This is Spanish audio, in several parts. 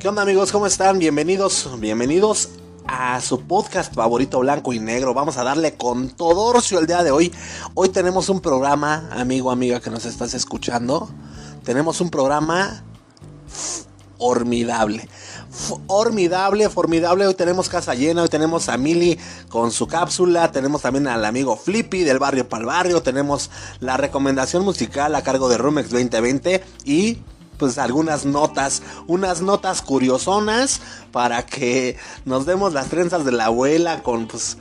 ¿Qué onda amigos? ¿Cómo están? Bienvenidos, bienvenidos a su podcast favorito blanco y negro. Vamos a darle con todo el día de hoy. Hoy tenemos un programa, amigo, amiga que nos estás escuchando. Tenemos un programa formidable. Formidable, formidable. Hoy tenemos casa llena. Hoy tenemos a Mili con su cápsula. Tenemos también al amigo Flippy del barrio para el barrio. Tenemos la recomendación musical a cargo de Rumex 2020. Y pues algunas notas, unas notas curiosonas para que nos demos las trenzas de la abuela con pues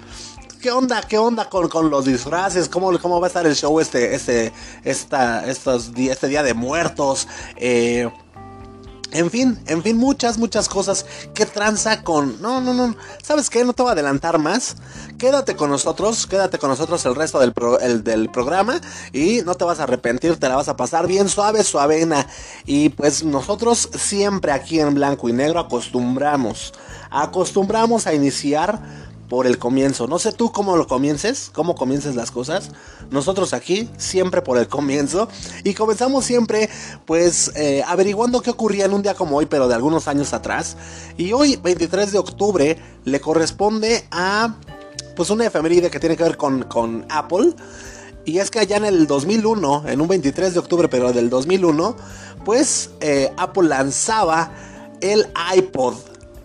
¿Qué onda? ¿Qué onda con, con los disfraces? ¿Cómo, ¿Cómo va a estar el show este, este, esta, estos, este día de muertos? Eh, en fin, en fin, muchas, muchas cosas. ¿Qué tranza con.? No, no, no. ¿Sabes qué? No te voy a adelantar más. Quédate con nosotros, quédate con nosotros el resto del, del programa. Y no te vas a arrepentir, te la vas a pasar bien suave, suavena. Y pues nosotros siempre aquí en blanco y negro acostumbramos. Acostumbramos a iniciar por el comienzo. No sé tú cómo lo comiences, cómo comiences las cosas. Nosotros aquí siempre por el comienzo. Y comenzamos siempre pues eh, averiguando qué ocurría en un día como hoy, pero de algunos años atrás. Y hoy, 23 de octubre, le corresponde a pues una efeméride que tiene que ver con, con Apple. Y es que allá en el 2001, en un 23 de octubre, pero del 2001, pues eh, Apple lanzaba el iPod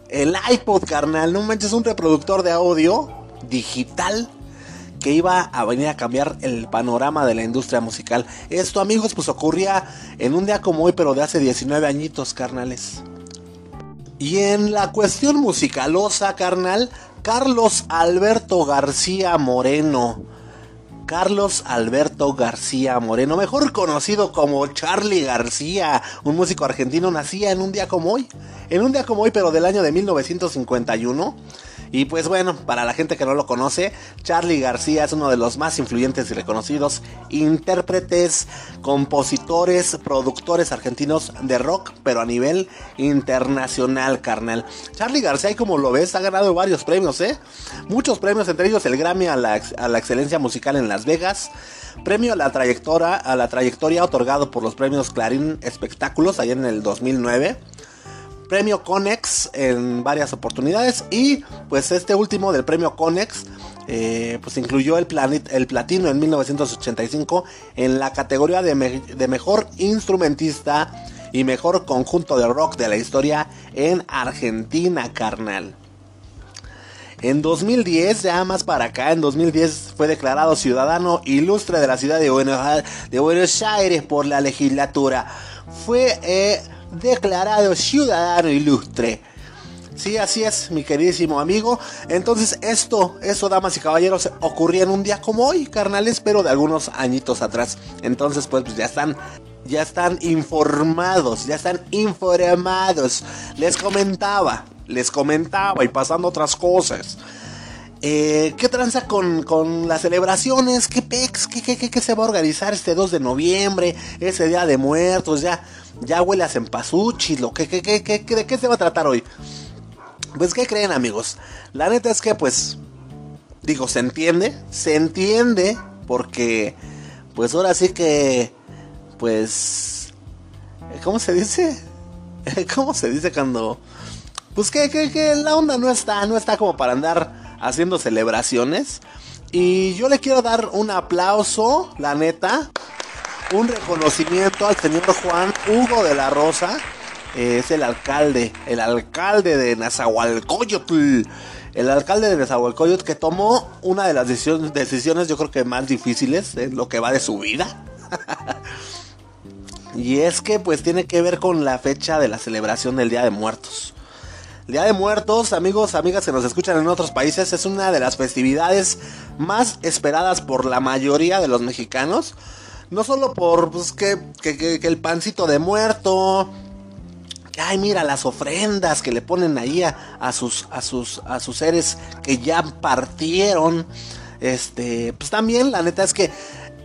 el iPod, carnal, no manches, un reproductor de audio digital que iba a venir a cambiar el panorama de la industria musical. Esto, amigos, pues ocurría en un día como hoy, pero de hace 19 añitos, carnales. Y en la cuestión musicalosa, carnal, Carlos Alberto García Moreno. Carlos Alberto García Moreno, mejor conocido como Charlie García, un músico argentino, nacía en un día como hoy, en un día como hoy, pero del año de 1951. Y pues bueno, para la gente que no lo conoce, Charlie García es uno de los más influyentes y reconocidos intérpretes, compositores, productores argentinos de rock, pero a nivel internacional, carnal. Charlie García, como lo ves, ha ganado varios premios, ¿eh? Muchos premios, entre ellos el Grammy a la, a la excelencia musical en Las Vegas. Premio a la trayectoria, a la trayectoria otorgado por los premios Clarín Espectáculos allá en el 2009 premio Conex en varias oportunidades y pues este último del premio Conex eh, pues incluyó el, el platino en 1985 en la categoría de, de mejor instrumentista y mejor conjunto de rock de la historia en Argentina, carnal. En 2010, ya más para acá, en 2010 fue declarado ciudadano ilustre de la ciudad de Buenos, Aires por la legislatura. Fue eh, declarado ciudadano ilustre. Sí, así es, mi queridísimo amigo. Entonces, esto, eso, damas y caballeros, ocurría en un día como hoy, carnales, pero de algunos añitos atrás. Entonces, pues, pues ya están, ya están informados, ya están informados. Les comentaba, les comentaba y pasando otras cosas. Eh, ¿Qué tranza con, con, las celebraciones? ¿Qué pex? ¿Qué, se va a organizar este 2 de noviembre? Ese día de muertos, ya, ya huele a cempasúchil. ¿Qué, qué, qué, qué, ¿De qué se va a tratar hoy? Pues, ¿qué creen, amigos? La neta es que, pues, digo, se entiende, se entiende, porque, pues ahora sí que, pues, ¿cómo se dice? ¿Cómo se dice cuando, pues que, que, que la onda no está, no está como para andar haciendo celebraciones. Y yo le quiero dar un aplauso, la neta, un reconocimiento al señor Juan Hugo de la Rosa. es el alcalde, el alcalde de Nazahualcoyotl. El alcalde de Nezahualcóyotl que tomó una de las decisiones, decisiones yo creo que más difíciles en lo que va de su vida. y es que pues tiene que ver con la fecha de la celebración del Día de Muertos. Día de Muertos, amigos, amigas que nos escuchan en otros países, es una de las festividades más esperadas por la mayoría de los mexicanos. No solo por pues, que, que, el pancito de muerto, ay, mira las ofrendas que le ponen ahí a, sus, a, sus, a sus seres que ya partieron. Este, pues también la neta es que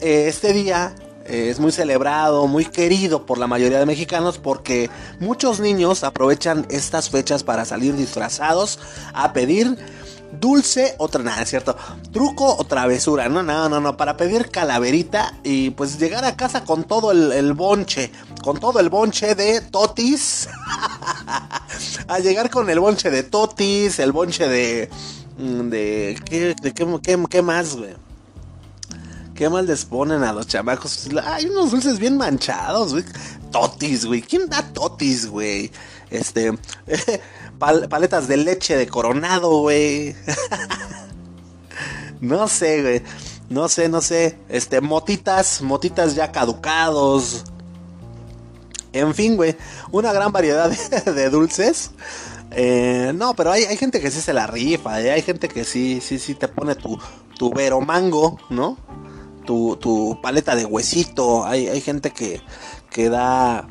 eh, este día eh, es muy celebrado, muy querido por la mayoría de mexicanos porque muchos niños aprovechan estas fechas para salir disfrazados a pedir dulce, otra nada, es cierto, truco o travesura, no, no, no, no, para pedir calaverita y pues llegar a casa con todo el, bonche, con todo el bonche de totis, a llegar con el bonche de totis, el bonche de, mm, de, ¿qué, de qué, qué, más, güey? ¿Qué más les ponen a los chamacos? Hay unos dulces bien manchados, güey. Totis, güey. ¿Quién da totis, güey? Este. paletas de leche de coronado, güey. no sé, güey. No sé, no sé. Este, motitas, motitas ya caducados. En fin, güey. Una gran variedad de, dulces. Eh, no, pero hay, gente que sí se la rifa. Eh. Hay gente que sí, sí, sí te pone tu, tu mango, ¿no? Tu, tu paleta de huesito. Hay, hay gente que, que da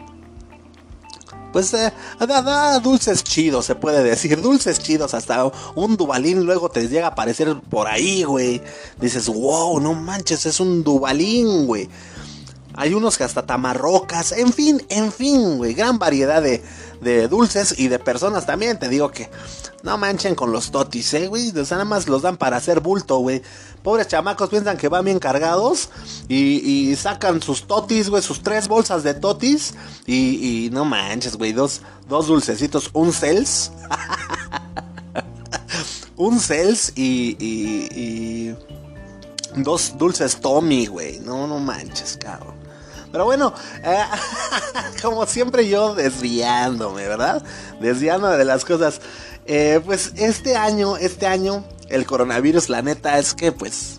pues eh, da, dulces chidos, se puede decir, dulces chidos, hasta un Dubalín luego te llega a aparecer por ahí, güey. Dices, wow, no manches, es un Dubalín, güey. Hay unos que hasta tamarrocas, en fin, en fin, güey, gran variedad de, de dulces y de personas también, te digo que no manchen con los totis, eh, güey, o nada más los dan para hacer bulto, güey. Pobres chamacos piensan que van bien cargados y, sacan sus totis, güey, sus tres bolsas de totis. Y, no manches, güey, dos, dos dulcecitos, un cels. un cels y, y, dos dulces Tommy, güey. No, no manches, cabrón. Pero bueno, eh, como siempre yo desviándome, ¿verdad? Desviándome de las cosas. Eh, pues este año, este año el coronavirus, la neta es que pues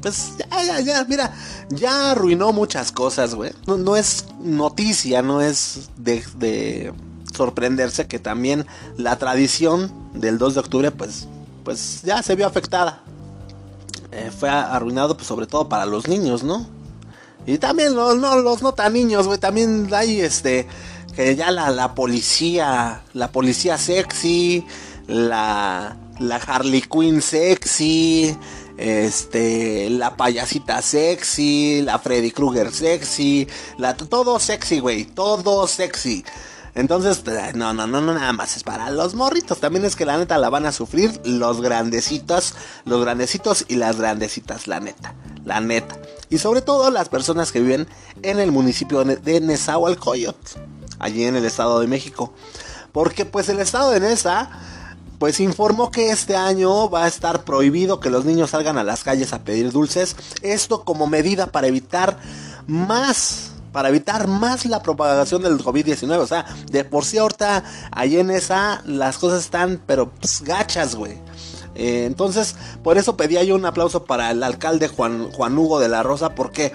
pues ya, ya, ya, mira, ya arruinó muchas cosas, güey. No, es noticia, no es de, sorprenderse que también la tradición del 2 de octubre, pues, pues ya se vio afectada. Eh, fue arruinado, pues, sobre todo para los niños, ¿no? Y también los no, los niños, güey. También hay este, que ya la, la policía, la policía sexy, la la Harley Quinn sexy, este, la payasita sexy, la Freddy Krueger sexy, la, todo sexy, güey, todo sexy. Entonces, eh, no, no, no, no, nada más es para los morritos. También es que la neta la van a sufrir los grandecitos, los grandecitos y las grandecitas, la neta, la neta. Y sobre todo las personas que viven en el municipio de Nezahualcóyotl, allí en el Estado de México. Porque pues el Estado de Neza pues informó que este año va a estar prohibido que los niños salgan a las calles a pedir dulces. Esto como medida para evitar más para evitar más la propagación del COVID-19. O sea, de por sí ahorita ahí en esa las cosas están, pero pues, gachas, güey. Eh, entonces, por eso pedía yo un aplauso para el alcalde Juan, Juan Hugo de la Rosa, porque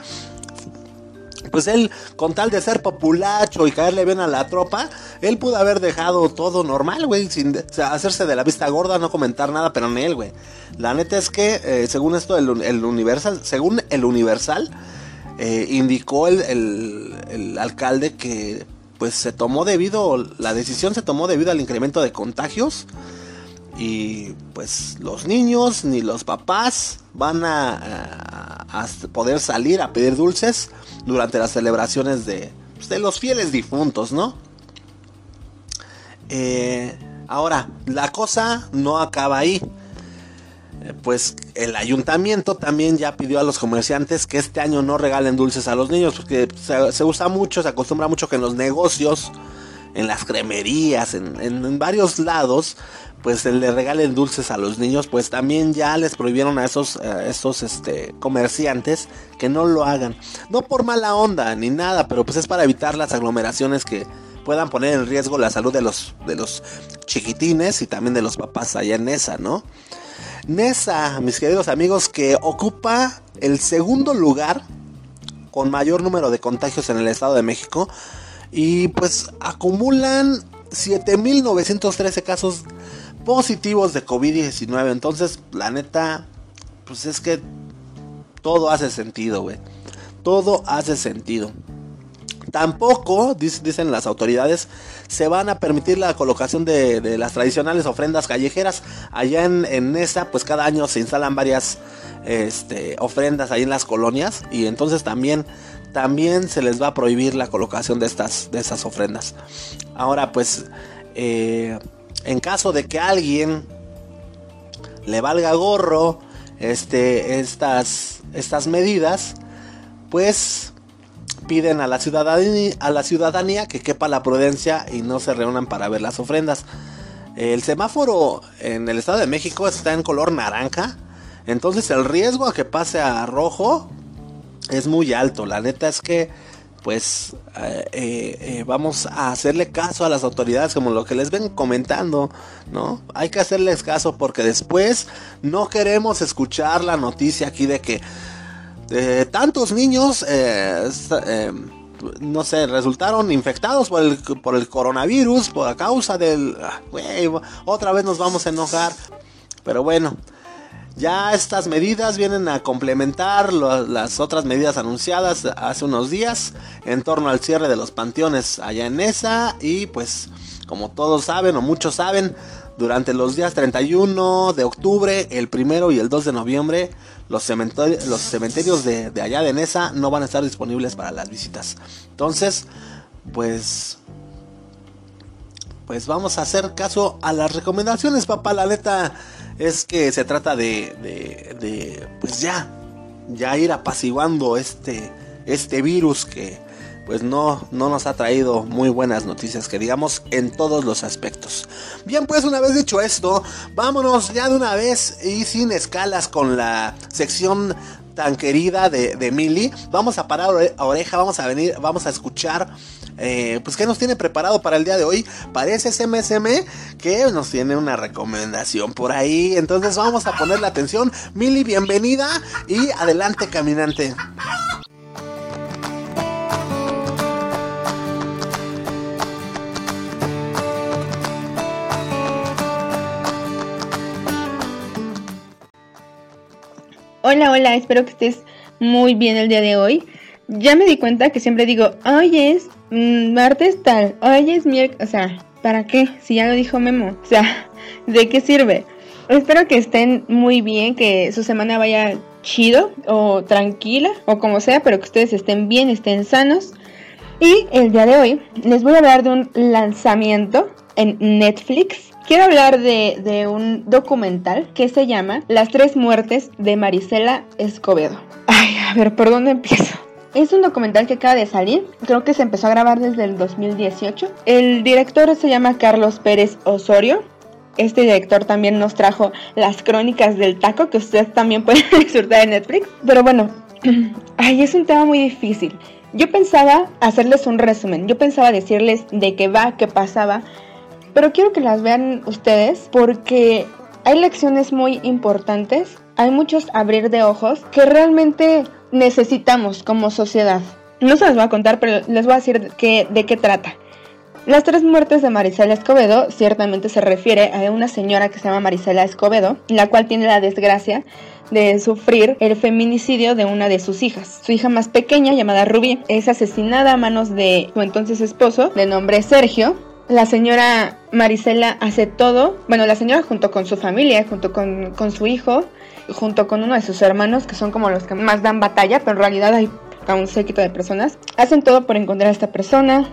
pues él, con tal de ser populacho y caerle bien a la tropa, él pudo haber dejado todo normal, güey, sin hacerse de la vista gorda, no comentar nada, pero en él, güey. La neta es que, eh, según esto, el, Universal, según el Universal, eh, indicó el, el, alcalde que, pues, se tomó debido, la decisión se tomó debido al incremento de contagios y pues los niños ni los papás van a, poder salir a pedir dulces durante las celebraciones de, pues, de los fieles difuntos, ¿no? Eh, ahora, la cosa no acaba ahí. Eh, pues el ayuntamiento también ya pidió a los comerciantes que este año no regalen dulces a los niños, porque se, usa mucho, se acostumbra mucho que en los negocios, en las cremerías, en varios lados, pues le regalen dulces a los niños, pues también ya les prohibieron a esos, este, comerciantes que no lo hagan. No por mala onda ni nada, pero pues es para evitar las aglomeraciones que puedan poner en riesgo la salud de los, de los chiquitines y también de los papás allá en Nesa, ¿no? Nesa, mis queridos amigos, que ocupa el segundo lugar con mayor número de contagios en el Estado de México y pues acumulan 7.913 casos positivos de COVID-19. Entonces, la neta, pues es que todo hace sentido, güey. Todo hace sentido. Tampoco, dicen las autoridades, se van a permitir la colocación de, las tradicionales ofrendas callejeras. Allá en, en Nesa, pues cada año se instalan varias este, ofrendas ahí en las colonias. Y entonces también, también se les va a prohibir la colocación de estas, de ofrendas. Ahora, pues, eh, en caso de que alguien le valga gorro este, estas, estas medidas, pues piden a la, ciudadanía, que quepa la prudencia y no se reúnan para ver las ofrendas. El semáforo en el Estado de México está en color naranja, entonces el riesgo a que pase a rojo es muy alto. La neta es que pues eh, eh, eh, vamos a hacerle caso a las autoridades como lo que les ven comentando, ¿no? Hay que hacerles caso porque después no queremos escuchar la noticia aquí de que tantos niños, no sé, resultaron infectados por el, por el coronavirus, por la causa del... Ah, otra vez nos vamos a enojar. Pero bueno, ya estas medidas vienen a complementar las otras medidas anunciadas hace unos días en torno al cierre de los panteones allá en esa y pues como todos saben o muchos saben, durante los días 31 de octubre, el primero y el 2 de noviembre, los cementerios, los cementerios de, de, allá de Nesa no van a estar disponibles para las visitas. Entonces, pues, pues vamos a hacer caso a las recomendaciones, papá. La neta, es que se trata de, de, de pues ya, ya ir apaciguando este, este virus que pues no, no nos ha traído muy buenas noticias, que digamos, en todos los aspectos. Bien, pues una vez dicho esto, vámonos ya de una vez y sin escalas con la sección tan querida de, de Mili. Vamos a parar oreja, vamos a venir, vamos a escuchar eh, pues ¿qué nos tiene preparado para el día de hoy? Parece SMSM que nos tiene una recomendación por ahí. Entonces vamos a ponerle atención. Mili, bienvenida y adelante caminante. Hola, hola, espero que estés muy bien el día de hoy. Ya me di cuenta que siempre digo, hoy es Mm, martes tal, hoy es miércoles, o sea, ¿para qué? Si ya lo dijo Memo, o sea, ¿de qué sirve? Espero que estén muy bien, que su semana vaya chido o tranquila o como sea, pero que ustedes estén bien, estén sanos. Y el día de hoy les voy a hablar de un lanzamiento en Netflix. Quiero hablar de, de un documental que se llama Las tres muertes de Marisela Escobedo. Ay, a ver, ¿por dónde empiezo? Es un documental que acaba de salir, creo que se empezó a grabar desde el 2018. El director se llama Carlos Pérez Osorio. Este director también nos trajo las crónicas del taco que usted también puede disfrutar en Netflix. Pero bueno, ay, es un tema muy difícil. Yo pensaba hacerles un resumen, yo pensaba decirles de qué va, qué pasaba, pero quiero que las vean ustedes porque hay lecciones muy importantes, hay muchos abrir de ojos que realmente necesitamos como sociedad. No se las voy a contar, pero les voy a decir que, de qué trata. Las tres muertes de Marisela Escobedo ciertamente se refiere a una señora que se llama Marisela Escobedo, la cual tiene la desgracia de sufrir el feminicidio de una de sus hijas. Su hija más pequeña, llamada Rubí, es asesinada a manos de su entonces esposo, de nombre Sergio. La señora Marisela hace todo, bueno, la señora junto con su familia, junto con, con su hijo, junto con uno de sus hermanos, que son como los que más dan batalla, pero en realidad hay un séquito de personas. Hacen todo por encontrar a esta persona,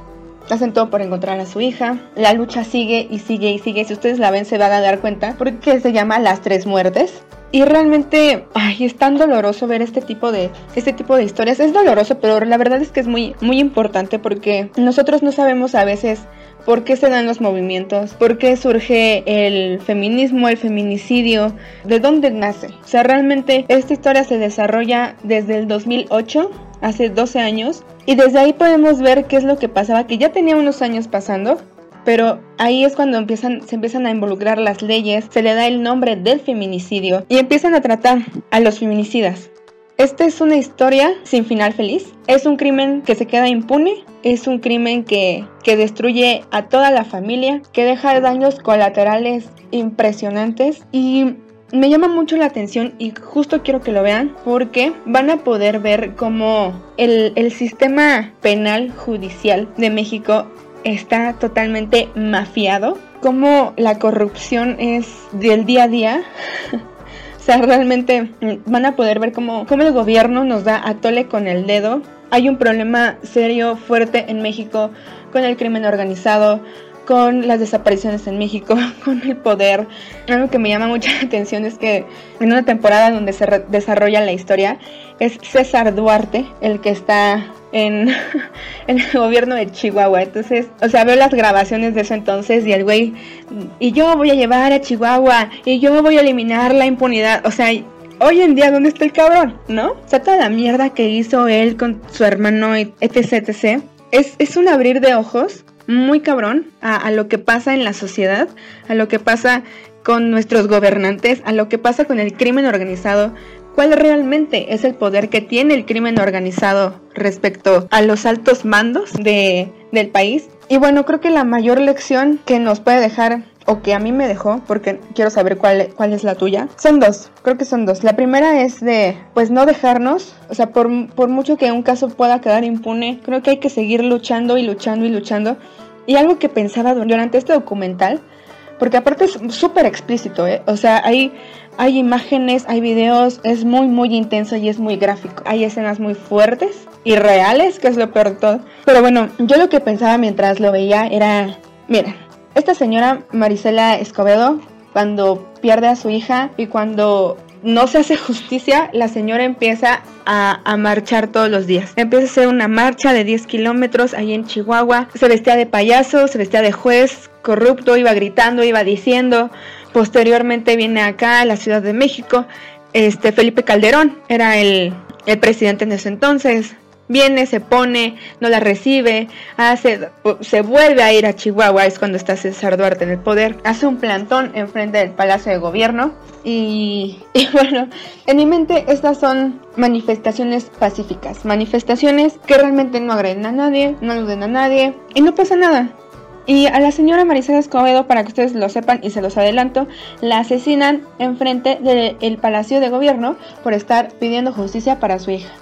hacen todo por encontrar a su hija. La lucha sigue y sigue y sigue. Si ustedes la ven se van a dar cuenta porque se llama Las Tres Muertes. Y realmente, ay, es tan doloroso ver este tipo de este tipo de historias. Es doloroso, pero la verdad es que es muy muy importante porque nosotros no sabemos a veces por qué se dan los movimientos, por qué surge el feminismo, el feminicidio, de dónde nace. O sea, realmente esta historia se desarrolla desde el 2008, hace 12 años, y desde ahí podemos ver qué es lo que pasaba, que ya tenía unos años pasando, pero ahí es cuando empiezan, se empiezan a involucrar las leyes, se le da el nombre del feminicidio y empiezan a tratar a los feminicidas. Esta es una historia sin final feliz. Es un crimen que se queda impune. Es un crimen que, que destruye a toda la familia, que deja daños colaterales impresionantes. Y me llama mucho la atención y justo quiero que lo vean porque van a poder ver cómo el, el sistema penal judicial de México está totalmente mafiado, cómo la corrupción es del día a día. o sea, realmente van a poder ver cómo, cómo el gobierno nos da a tole con el dedo. Hay un problema serio, fuerte en México con el crimen organizado, con las desapariciones en México, con el poder. Algo que me llama mucha atención es que en una temporada donde se desarrolla la historia es César Duarte el que está en, en, el gobierno de Chihuahua. Entonces, o sea, veo las grabaciones de ese entonces y el güey, y yo voy a llevar a Chihuahua y yo voy a eliminar la impunidad. O sea, hoy en día, ¿dónde está el cabrón? ¿No? O sea, toda la mierda que hizo él con su hermano, etc, etc. Es, es un abrir de ojos muy cabrón a, lo que pasa en la sociedad, a lo que pasa con nuestros gobernantes, a lo que pasa con el crimen organizado, cuál realmente es el poder que tiene el crimen organizado respecto a los altos mandos de, del país. Y bueno, creo que la mayor lección que nos puede dejar o que a mí me dejó, porque quiero saber cuál, cuál es la tuya, son dos, creo que son dos. La primera es de, pues no dejarnos, o sea, por, por mucho que un caso pueda quedar impune, creo que hay que seguir luchando y luchando y luchando. Y algo que pensaba durante este documental, porque aparte es súper explícito, ¿eh? o sea, hay, hay imágenes, hay videos, es muy, muy intenso y es muy gráfico. Hay escenas muy fuertes y reales, que es lo peor de todo. Pero bueno, yo lo que pensaba mientras lo veía era, miren, esta señora Marisela Escobedo, cuando pierde a su hija y cuando no se hace justicia, la señora empieza a, marchar todos los días. Empieza a hacer una marcha de 10 kilómetros ahí en Chihuahua. Se vestía de payaso, se vestía de juez corrupto, iba gritando, iba diciendo. Posteriormente viene acá a la Ciudad de México. Este Felipe Calderón era el, el presidente en ese entonces viene, se pone, no la recibe, hace, se vuelve a ir a Chihuahua, es cuando está César Duarte en el poder, hace un plantón enfrente del Palacio de Gobierno y, y, bueno, en mi mente estas son manifestaciones pacíficas, manifestaciones que realmente no agreden a nadie, no aluden a nadie y no pasa nada. Y a la señora Marisela Escobedo, para que ustedes lo sepan y se los adelanto, la asesinan enfrente del Palacio de Gobierno por estar pidiendo justicia para su hija.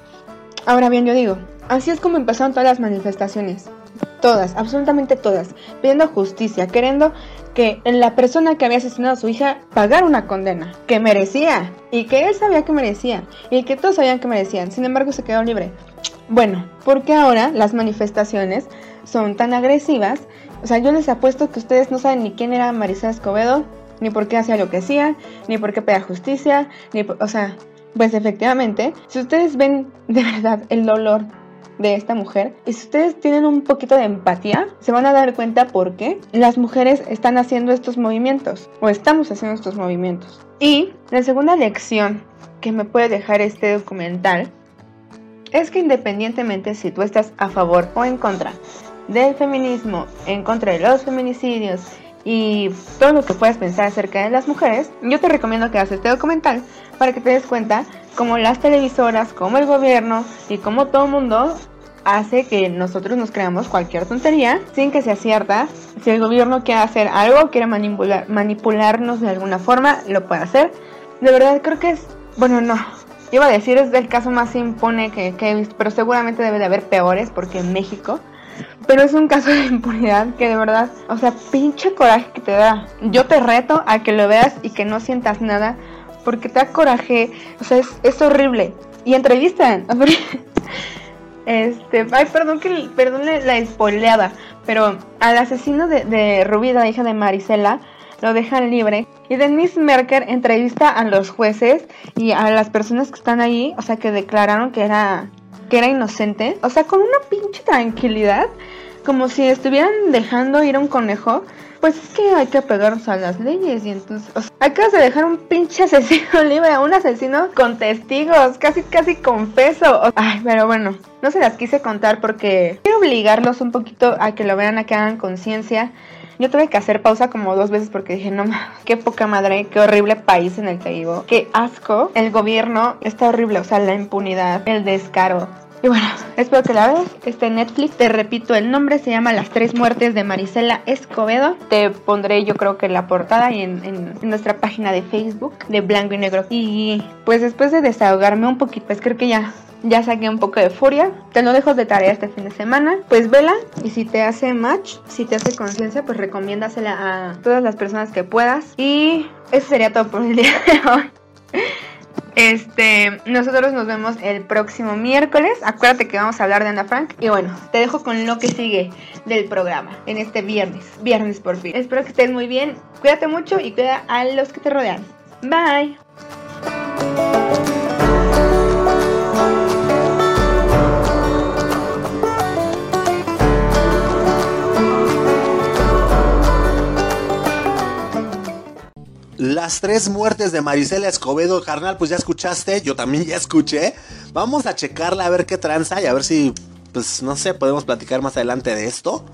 Ahora bien, yo digo, así es como empezaron todas las manifestaciones. Todas, absolutamente todas, pidiendo justicia, queriendo que la persona que había asesinado a su hija pagara una condena, que merecía, y que él sabía que merecía, y que todos sabían que merecían, sin embargo se quedó libre. Bueno, porque ahora las manifestaciones son tan agresivas, o sea, yo les apuesto que ustedes no saben ni quién era Marisa Escobedo, ni por qué hacía lo que hacía, ni por qué pedía justicia, ni, o sea, pues efectivamente, si ustedes ven de verdad el dolor de esta mujer y si ustedes tienen un poquito de empatía, se van a dar cuenta por qué las mujeres están haciendo estos movimientos o estamos haciendo estos movimientos. Y la segunda lección que me puede dejar este documental es que independientemente si tú estás a favor o en contra del feminismo, en contra de los feminicidios, y todo lo que puedas pensar acerca de las mujeres, yo te recomiendo que hagas este documental para que te des cuenta cómo las televisoras, como el gobierno y como todo el mundo hace que nosotros nos creamos cualquier tontería sin que sea cierta. Si el gobierno quiere hacer algo, quiere manipular, manipularnos de alguna forma, lo puede hacer. De verdad creo que es, bueno, no. Iba a decir es el caso más impone que, que he visto, pero seguramente debe de haber peores porque en México pero es un caso de impunidad que de verdad, o sea, pinche coraje que te da. Yo te reto a que lo veas y que no sientas nada, porque te da coraje, o sea, es, horrible. Y entrevistan. Este, ay, perdón que perdón la spoileada, pero al asesino de, de Rubí, la hija de Marisela, lo dejan libre. Y Denise Merker entrevista a los jueces y a las personas que están ahí, o sea, que declararon que era que era inocente, o sea, con una pinche tranquilidad, como si estuvieran dejando ir a un conejo. Pues es que hay que apegarse a las leyes y entonces, o sea, acabas de dejar un pinche asesino libre, un asesino con testigos, casi casi confeso. Ay, pero bueno, no se las quise contar porque quiero obligarlos un poquito a que lo vean, a que hagan conciencia. Yo tuve que hacer pausa como dos veces porque dije, no, qué poca madre, qué horrible país en el que vivo, qué asco. El gobierno está horrible, o sea, la impunidad, el descaro Y bueno, espero que la veas. Está en Netflix. Te repito, el nombre se llama Las tres muertes de Marisela Escobedo. Te pondré yo creo que la portada y en, en, nuestra página de Facebook de Blanco y Negro. Y pues después de desahogarme un poquito, pues creo que ya ya saqué un poco de furia. Te lo dejo de tarea este fin de semana. Pues vela y si te hace match, si te hace conciencia, pues recomiéndasela a todas las personas que puedas. Y eso sería todo por el día de hoy. Este, nosotros nos vemos el próximo miércoles. Acuérdate que vamos a hablar de Ana Frank. Y bueno, te dejo con lo que sigue del programa en este viernes. Viernes por fin. Espero que estés muy bien. Cuídate mucho y cuida a los que te rodean. Bye. Las tres muertes de Marisela Escobedo, carnal, pues ya escuchaste, yo también ya escuché. Vamos a checarla a ver qué tranza y a ver si, pues no sé, podemos platicar más adelante de esto.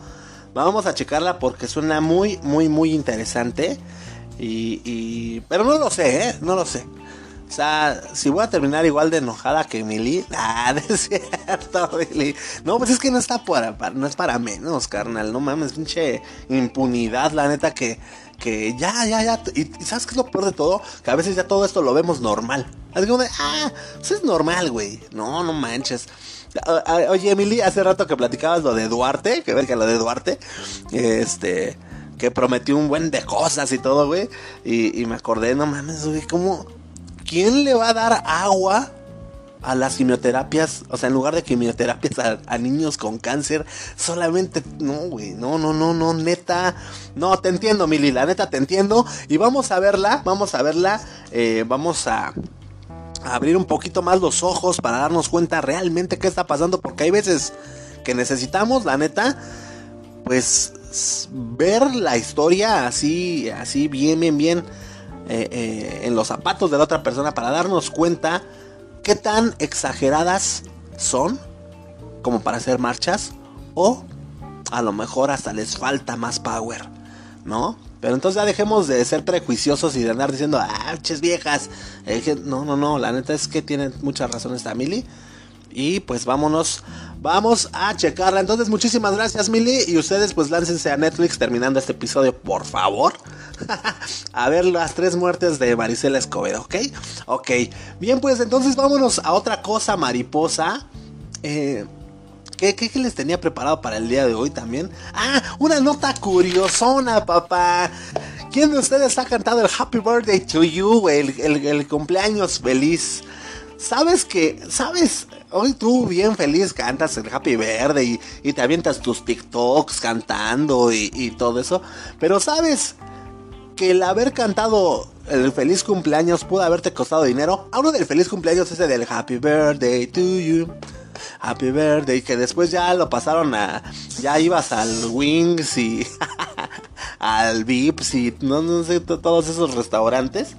Vamos a checarla porque suena muy, muy, muy interesante. Y. Pero no lo sé, ¿eh? No lo sé. O sea, si voy a terminar igual de enojada que Emily, ah, es cierto, Emily. No, pues es que no está para, para, no es para menos, carnal. No mames, pinche impunidad, la neta que que ya, ya, ya. Y, ¿sabes qué es lo peor de todo? Que a veces ya todo esto lo vemos normal. Así como de, ah, eso es normal, güey. No, no manches. Oye, Emily, hace rato que platicabas lo de Duarte, que ver que lo de Duarte, este, que prometió un buen de cosas y todo, güey. Y me acordé, no mames, güey, ¿cómo? ¿Quién le va a dar agua a las quimioterapias, o sea, en lugar de quimioterapias a, niños con cáncer, solamente, no, güey, no, no, no, no, neta, no, te entiendo, Mili, la neta te entiendo, y vamos a verla, vamos a verla, eh, vamos a, abrir un poquito más los ojos para darnos cuenta realmente qué está pasando, porque hay veces que necesitamos, la neta, pues ver la historia así, así bien, bien, bien, eh, eh, en los zapatos de la otra persona para darnos cuenta qué tan exageradas son como para hacer marchas o a lo mejor hasta les falta más power, ¿no? Pero entonces ya dejemos de ser prejuiciosos y de andar diciendo, ah, ches viejas. Eh, no, no, no, la neta es que tienen muchas razones esta Mili. Y pues vámonos, vamos a checarla. Entonces muchísimas gracias Mili. Y ustedes pues láncense a Netflix terminando este episodio, por favor. a ver las tres muertes de Marisela Escobedo, ¿ok? Ok. Bien, pues entonces vámonos a otra cosa mariposa. Eh, ¿Qué, ¿Qué, les tenía preparado para el día de hoy también? Ah, una nota curiosona, papá. ¿Quién de ustedes ha cantado el Happy Birthday to You, el, el, cumpleaños feliz? ¿Sabes que, sabes, hoy tú bien feliz cantas el Happy Verde y, te avientas tus TikToks cantando y, todo eso. Pero sabes que el haber cantado el feliz cumpleaños pudo haberte costado dinero. Uno del feliz cumpleaños ese del Happy Birthday to you. Happy Birthday, que después ya lo pasaron a. Ya ibas al Wings y. al Vips y no, sé, todos esos restaurantes.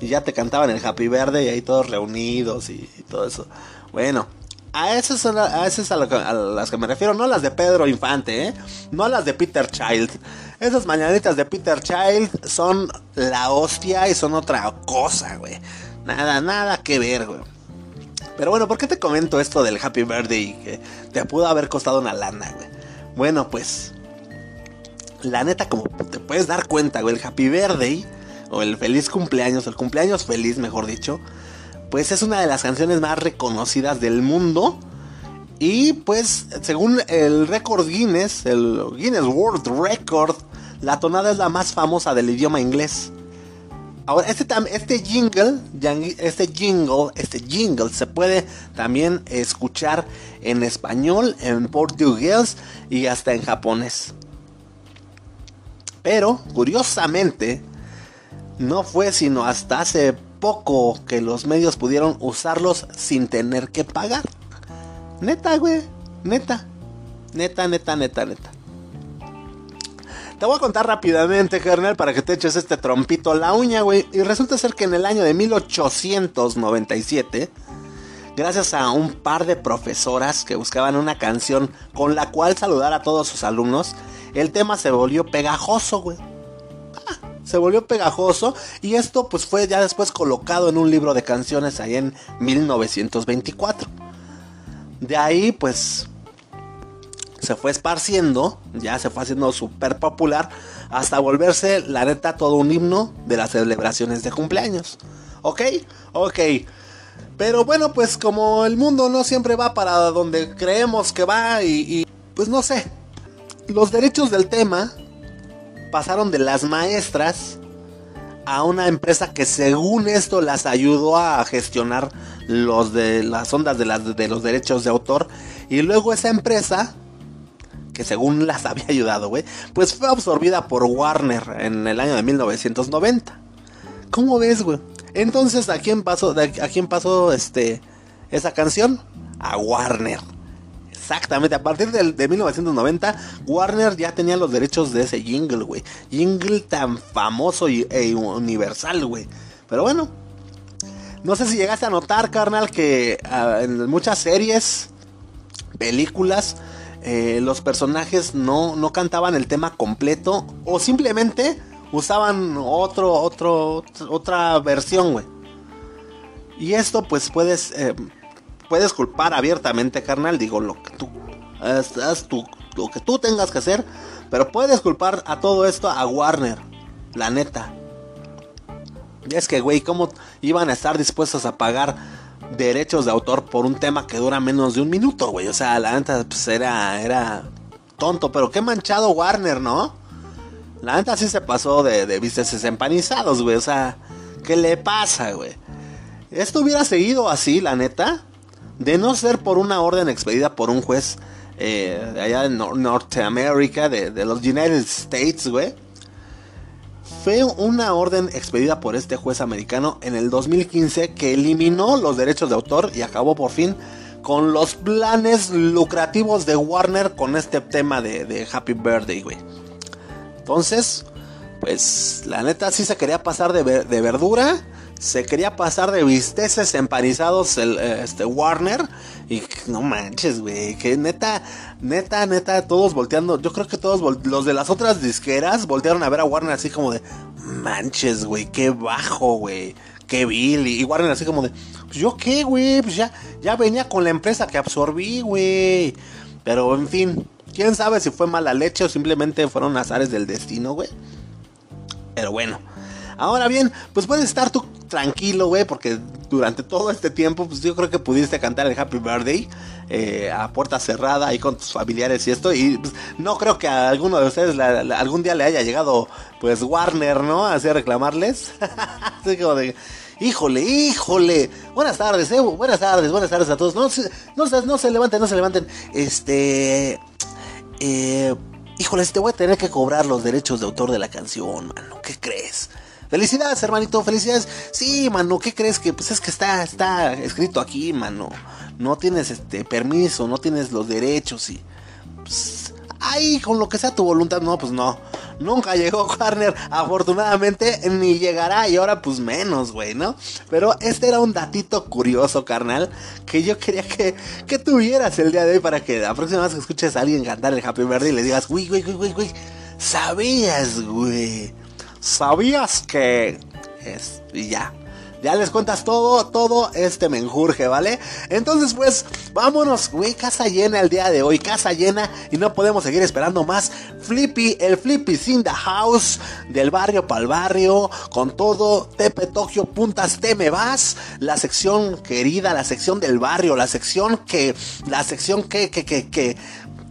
Y ya te cantaban el Happy Verde y ahí todos reunidos y todo eso. Bueno, a esas son a, esas a, las que me refiero, no las de Pedro Infante, ¿eh? no las de Peter Child. Esas mañanitas de Peter Child son la hostia y son otra cosa, güey. Nada, nada que ver, güey. Pero bueno, ¿por qué te comento esto del Happy Birthday que te pudo haber costado una lana, güey? Bueno, pues la neta como te puedes dar cuenta, güey, el Happy Birthday o el feliz cumpleaños, el cumpleaños feliz, mejor dicho, pues es una de las canciones más reconocidas del mundo. Y pues según el récord Guinness, el Guinness World Record, la tonada es la más famosa del idioma inglés. Ahora, este, este jingle, este jingle, este jingle se puede también escuchar en español, en portugués y hasta en japonés. Pero, curiosamente, no fue sino hasta hace poco que los medios pudieron usarlos sin tener que pagar. Neta, güey. Neta. Neta, neta, neta, neta. Te voy a contar rápidamente, carnal, para que te eches este trompito a la uña, güey. Y resulta ser que en el año de 1897, gracias a un par de profesoras que buscaban una canción con la cual saludar a todos sus alumnos, el tema se volvió pegajoso, güey se volvió pegajoso y esto pues fue ya después colocado en un libro de canciones ahí en 1924. de ahí pues se fue esparciendo, ya se fue haciendo súper popular, hasta volverse, la neta, todo un himno de las celebraciones de cumpleaños. ¿Ok? Ok. Pero bueno, pues como el mundo no siempre va para donde creemos que va y, y pues no sé, los derechos del tema pasaron de las maestras a una empresa que según esto las ayudó a gestionar los de las ondas de, las, de los derechos de autor y luego esa empresa que según las había ayudado, güey, pues fue absorbida por Warner en el año de 1990. ¿Cómo ves, güey? Entonces, ¿a quién pasó, a quién pasó este, esa canción? A Warner. Exactamente, a partir de, 1990, Warner ya tenía los derechos de ese jingle, güey. Jingle tan famoso y, e universal, güey. Pero bueno, no sé si llegaste a notar, carnal, que ah, en muchas series, películas, eh, los personajes no, no cantaban el tema completo o simplemente usaban otro, otro, otra versión, güey. Y esto pues puedes, eh, puedes culpar abiertamente, carnal, digo, lo que tú, haz, lo que tú tengas que hacer, pero puedes culpar a todo esto a Warner, la neta. Es que, güey, ¿cómo iban a estar dispuestos a pagar derechos de autor por un tema que dura menos de un minuto, güey. O sea, la neta, pues era, era tonto, pero qué manchado Warner, ¿no? La neta sí se pasó de, de empanizados, güey. O sea, ¿qué le pasa, güey? Esto hubiera seguido así, la neta, de no ser por una orden expedida por un juez eh, allá en Norteamérica, de, de los United States, güey fue una orden expedida por este juez americano en el 2015 que eliminó los derechos de autor y acabó por fin con los planes lucrativos de Warner con este tema de, Happy Birthday, güey. Entonces, pues la neta sí se quería pasar de, verdura. Se quería pasar de bisteces empanizados el, este Warner. Y no manches, güey. Que neta, neta, neta, todos volteando. Yo creo que todos los de las otras disqueras voltearon a ver a Warner así como de manches, güey, qué bajo, güey. Qué vil. Y Warner así como de, pues yo qué, güey, pues ya, ya venía con la empresa que absorbí, güey. Pero en fin, quién sabe si fue mala leche o simplemente fueron azares del destino, güey. Pero bueno. Ahora bien, pues puedes estar tú tranquilo, güey, porque durante todo este tiempo, pues yo creo que pudiste cantar el Happy Birthday eh, a puerta cerrada ahí con tus familiares y esto. Y pues, no creo que a alguno de ustedes algún día le haya llegado, pues Warner, ¿no? Así a reclamarles. Así como de. Híjole, híjole. Buenas tardes, eh. Buenas tardes, buenas tardes a todos. No, no, no se levanten, no se levanten. Este. Eh, híjole, te voy a tener que cobrar los derechos de autor de la canción, mano. ¿Qué crees? Felicidades, hermanito, felicidades. Sí, mano, ¿qué crees que? Pues es que está, está escrito aquí, mano. No tienes este permiso, no tienes los derechos y. Pues, ahí, con lo que sea tu voluntad, no, pues no. Nunca llegó Warner, afortunadamente, ni llegará, y ahora pues menos, güey, ¿no? Pero este era un datito curioso, carnal, que yo quería que, que tuvieras el día de hoy para que la próxima vez que escuches a alguien cantar el Happy Birthday y le digas, güey, güey, güey, güey, güey, sabías, güey ¿Sabías que? Es, y ya. Ya les cuentas todo, todo este menjurje, ¿vale? Entonces, pues, vámonos, güey, casa llena el día de hoy, casa llena y no podemos seguir esperando más. Flippy, el Flippy in the house, del barrio para el barrio, con todo, Tepe Tokio, puntas, te me vas, la sección querida, la sección del barrio, la sección que, la sección que, que, que, que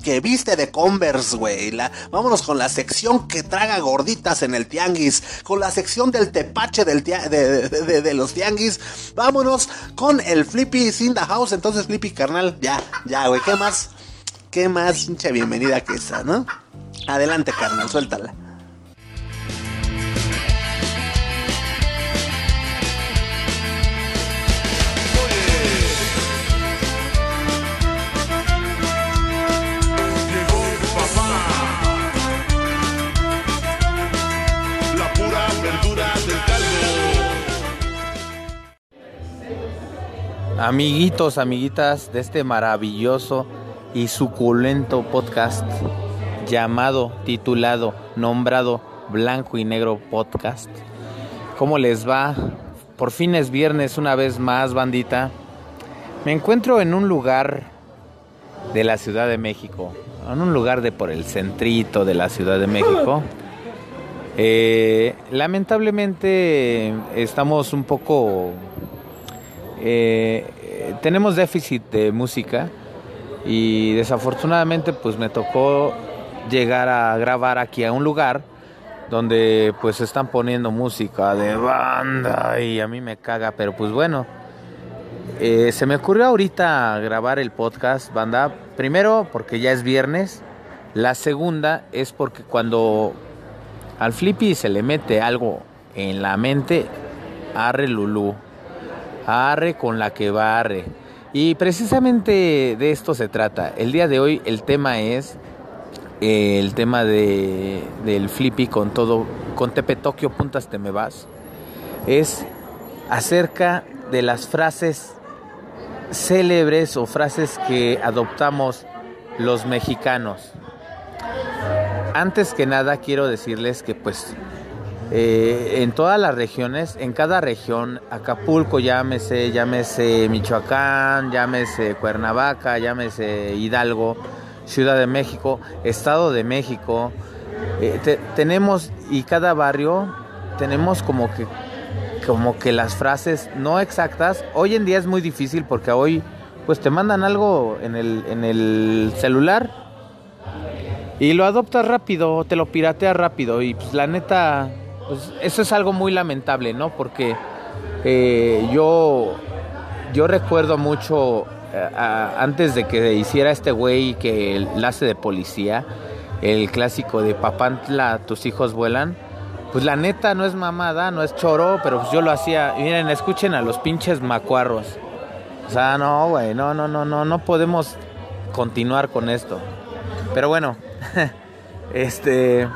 que viste de Converse, güey. vámonos con la sección que traga gorditas en el tianguis. Con la sección del tepache del de, los tianguis. Vámonos con el Flippy Sin the House. Entonces, Flippy, carnal, ya, ya, güey. ¿Qué más? ¿Qué más? Mucha bienvenida que esa, ¿no? Adelante, carnal, suéltala. Amiguitos, amiguitas de este maravilloso y suculento podcast llamado, titulado, nombrado Blanco y Negro Podcast. ¿Cómo les va? Por fin es viernes una vez más, bandita. Me encuentro en un lugar de la Ciudad de México, en un lugar de por el centrito de la Ciudad de México. Eh, lamentablemente estamos un poco... eh, tenemos déficit de música y desafortunadamente pues me tocó llegar a grabar aquí a un lugar donde pues están poniendo música de banda y a mí me caga, pero pues bueno, eh, se me ocurrió ahorita grabar el podcast, banda, primero porque ya es viernes, la segunda es porque cuando al Flippy se le mete algo en la mente, arre Lulú, arre con la que barre. Y precisamente de esto se trata. El día de hoy el tema es eh, el tema de, del Flippy con todo, con Tepe Tokio, puntas te me vas. Es acerca de las frases célebres o frases que adoptamos los mexicanos. Antes que nada quiero decirles que pues eh, en todas las regiones, en cada región, Acapulco, llámese, llámese Michoacán, llámese Cuernavaca, llámese Hidalgo, Ciudad de México, Estado de México, eh, te- tenemos y cada barrio tenemos como que como que las frases no exactas. Hoy en día es muy difícil porque hoy pues te mandan algo en el, en el celular y lo adoptas rápido, te lo pirateas rápido y pues la neta, pues eso es algo muy lamentable, ¿no? Porque eh, yo, yo recuerdo mucho eh, antes de que hiciera este güey que el hace de policía, el clásico de Papantla, tus hijos vuelan. Pues la neta no es mamada, no es choro, pero pues yo lo hacía. Miren, escuchen a los pinches macuarros. O sea, no, güey, no, no, no, no, no podemos continuar con esto. Pero bueno, este.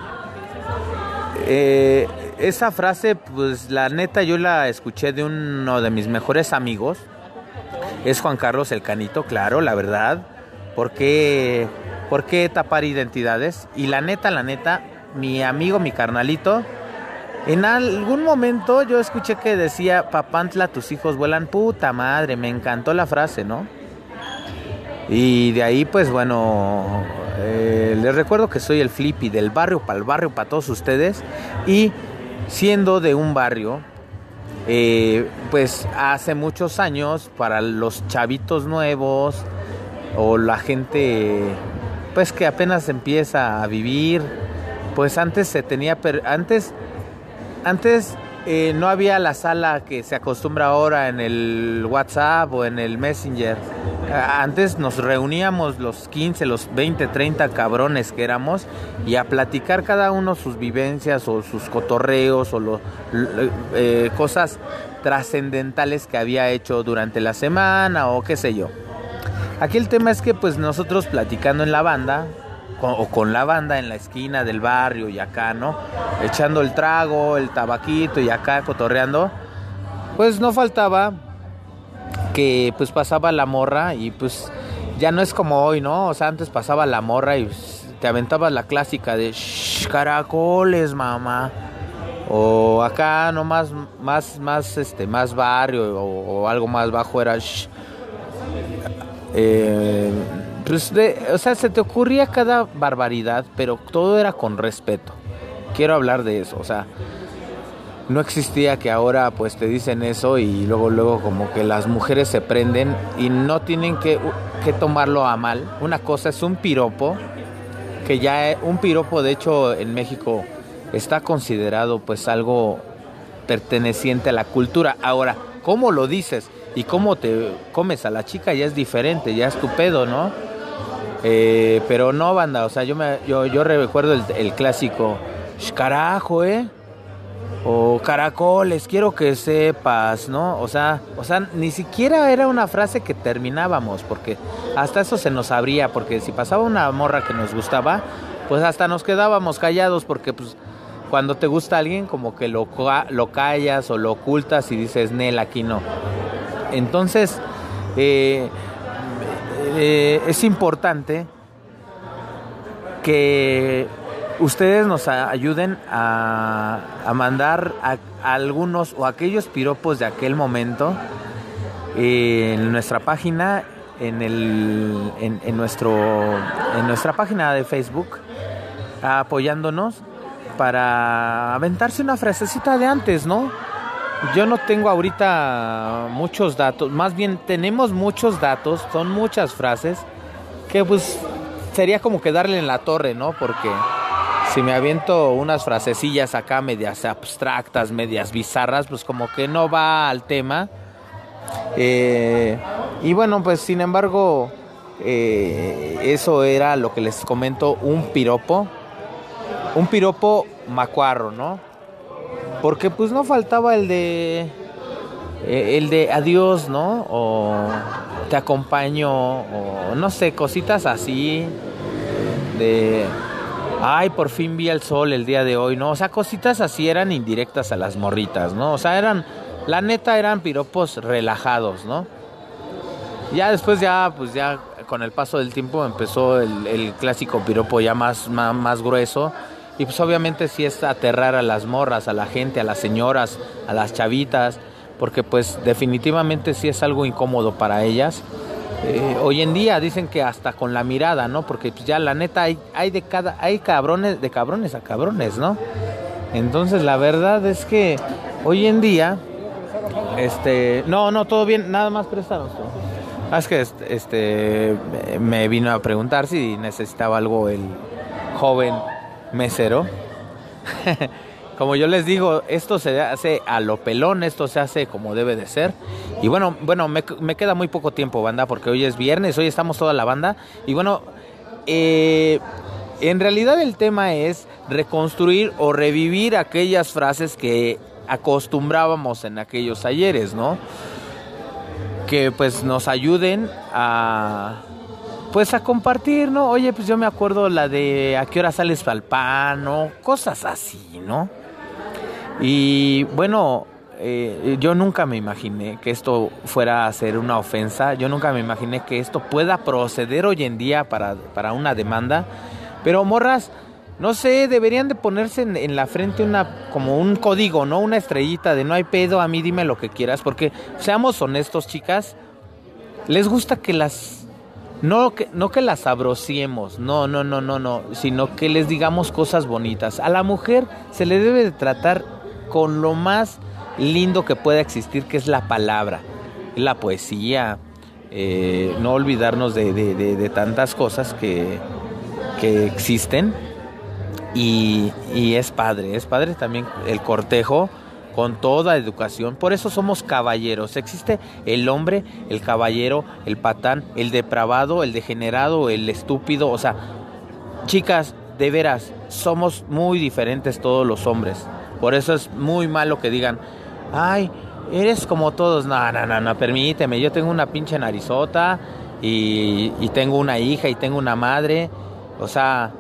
Eh, esa frase, pues la neta, yo la escuché de uno de mis mejores amigos. Es Juan Carlos el Canito, claro, la verdad. ¿Por qué, por qué tapar identidades? Y la neta, la neta, mi amigo, mi carnalito, en algún momento yo escuché que decía, Papantla, tus hijos vuelan, puta madre, me encantó la frase, ¿no? Y de ahí, pues bueno, eh, les recuerdo que soy el Flippy del barrio para el barrio, para todos ustedes. Y siendo de un barrio, eh, pues hace muchos años, para los chavitos nuevos o la gente, pues que apenas empieza a vivir, pues antes se tenía, antes, antes eh, no había la sala que se acostumbra ahora en el WhatsApp o en el Messenger. Antes nos reuníamos los 15, los 20, 30 cabrones que éramos y a platicar cada uno sus vivencias o sus cotorreos o lo- eh, cosas trascendentales que había hecho durante la semana o qué sé yo. Aquí el tema es que pues nosotros platicando en la banda con- o con la banda en la esquina del barrio y acá, ¿no? Echando el trago, el tabaquito y acá cotorreando, pues no faltaba que pues pasaba la morra y pues ya no es como hoy, ¿no? O sea, antes pasaba la morra y pues, te aventabas la clásica de "Shh, caracoles, mamá. O acá nomás más más este más barrio o, algo más bajo era "Shh". Eh, pues de- o sea, se te ocurría cada barbaridad, pero todo era con respeto. Quiero hablar de eso, o sea, no existía que ahora pues te dicen eso y luego luego como que las mujeres se prenden y no tienen que, que tomarlo a mal. Una cosa es un piropo, que ya un piropo de hecho en México está considerado pues algo perteneciente a la cultura. Ahora, ¿cómo lo dices y cómo te comes a la chica ya es diferente, ya es tu pedo, ¿no? Eh, pero no, banda, o sea, yo me, yo, yo recuerdo el, clásico, "Sh, carajo, ¿eh? O caracoles, quiero que sepas, ¿no? O sea, o sea, ni siquiera era una frase que terminábamos, porque hasta eso se nos abría, porque si pasaba una morra que nos gustaba, pues hasta nos quedábamos callados, porque pues cuando te gusta alguien como que lo, lo callas o lo ocultas y dices, Nel, aquí no. Entonces, eh, eh, es importante que ustedes nos ayuden a, mandar a, algunos o aquellos piropos de aquel momento en nuestra página en, el, en nuestro, en nuestra página de Facebook apoyándonos para aventarse una frasecita de antes, ¿no? Yo no tengo ahorita muchos datos, más bien tenemos muchos datos, son muchas frases que pues sería como que darle en la torre, ¿no? Porque si me aviento unas frasecillas acá medias abstractas, medias bizarras, pues como que no va al tema. Eh, y bueno, pues sin embargo, eh, eso era lo que les comento, un piropo. Un piropo macuarro, ¿no? Porque pues no faltaba el de... eh, el de adiós, ¿no? O te acompaño, o no sé, cositas así. De... Ay, por fin vi el sol el día de hoy, ¿no? O sea, cositas así eran indirectas a las morritas, ¿no? O sea, eran... La neta eran piropos relajados, ¿no? Ya después ya, pues ya con el paso del tiempo empezó el, el clásico piropo ya más, más, más grueso. Y pues obviamente sí es aterrar a las morras, a la gente, a las señoras, a las chavitas, porque pues definitivamente sí es algo incómodo para ellas. Eh, hoy en día dicen que hasta con la mirada, ¿no? Porque pues ya la neta hay, hay de cada, hay cabrones, de cabrones a cabrones, ¿no? Entonces la verdad es que hoy en día, este, no, no, todo bien, nada más préstanos. tú. Ah, es que este, este, me vino a preguntar si necesitaba algo el joven mesero. como yo les digo, esto se hace a lo pelón, esto se hace como debe de ser. Y bueno, bueno, me, queda muy poco tiempo, banda, porque hoy es viernes, hoy estamos toda la banda. Y bueno, eh, en realidad el tema es reconstruir o revivir aquellas frases que acostumbrábamos en aquellos ayeres, ¿no? Que pues nos ayuden a pues a compartir, ¿no? Oye, pues yo me acuerdo la de a qué hora sales pa'l pan, ¿no? Cosas así, ¿no? Y bueno, eh, yo nunca me imaginé que esto fuera a ser una ofensa, yo nunca me imaginé que esto pueda proceder hoy en día para, para una demanda, pero morras, no sé, deberían de ponerse en, en, la frente una como un código, ¿no? Una estrellita de no hay pedo, a mí dime lo que quieras, porque seamos honestos, chicas, les gusta que las no que, no que las abrociemos, no, no, no, no, no, sino que les digamos cosas bonitas. A la mujer se le debe de tratar con lo más lindo que pueda existir, que es la palabra, la poesía, eh, no olvidarnos de, de, de, de tantas cosas que, que existen. Y, y es padre, es padre también el cortejo con toda educación. Por eso somos caballeros. Existe el hombre, el caballero, el patán, el depravado, el degenerado, el estúpido. O sea, chicas, de veras, somos muy diferentes todos los hombres. Por eso es muy malo que digan, ay, eres como todos. No, no, no, no, permíteme. Yo tengo una pinche narizota y, y tengo una hija y tengo una madre. O sea,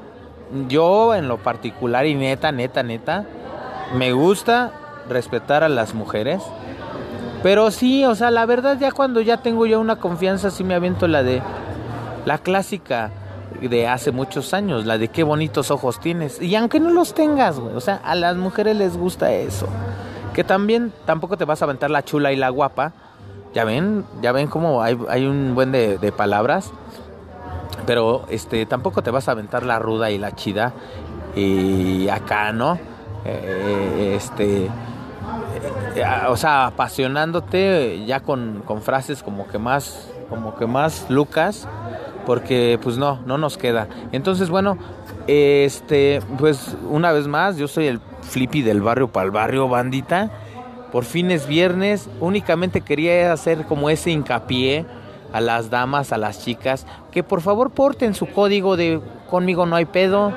yo en lo particular y neta, neta, neta, me gusta respetar a las mujeres. Pero sí, o sea, la verdad ya cuando ya tengo yo una confianza, sí me aviento la de la clásica de hace muchos años, la de qué bonitos ojos tienes. Y aunque no los tengas, güey, o sea, a las mujeres les gusta eso. Que también tampoco te vas a aventar la chula y la guapa. Ya ven, ya ven cómo hay, hay un buen de, palabras. Pero este tampoco te vas a aventar la ruda y la chida. Y acá, ¿no? Eh, este o sea, apasionándote ya con, con, frases como que más, como que más Lucas, porque pues no, no nos queda. Entonces, bueno, este, pues una vez más, yo soy el flippy del barrio para el barrio, bandita. Por fin es viernes, únicamente quería hacer como ese hincapié a las damas, a las chicas, que por favor porten su código de conmigo no hay pedo,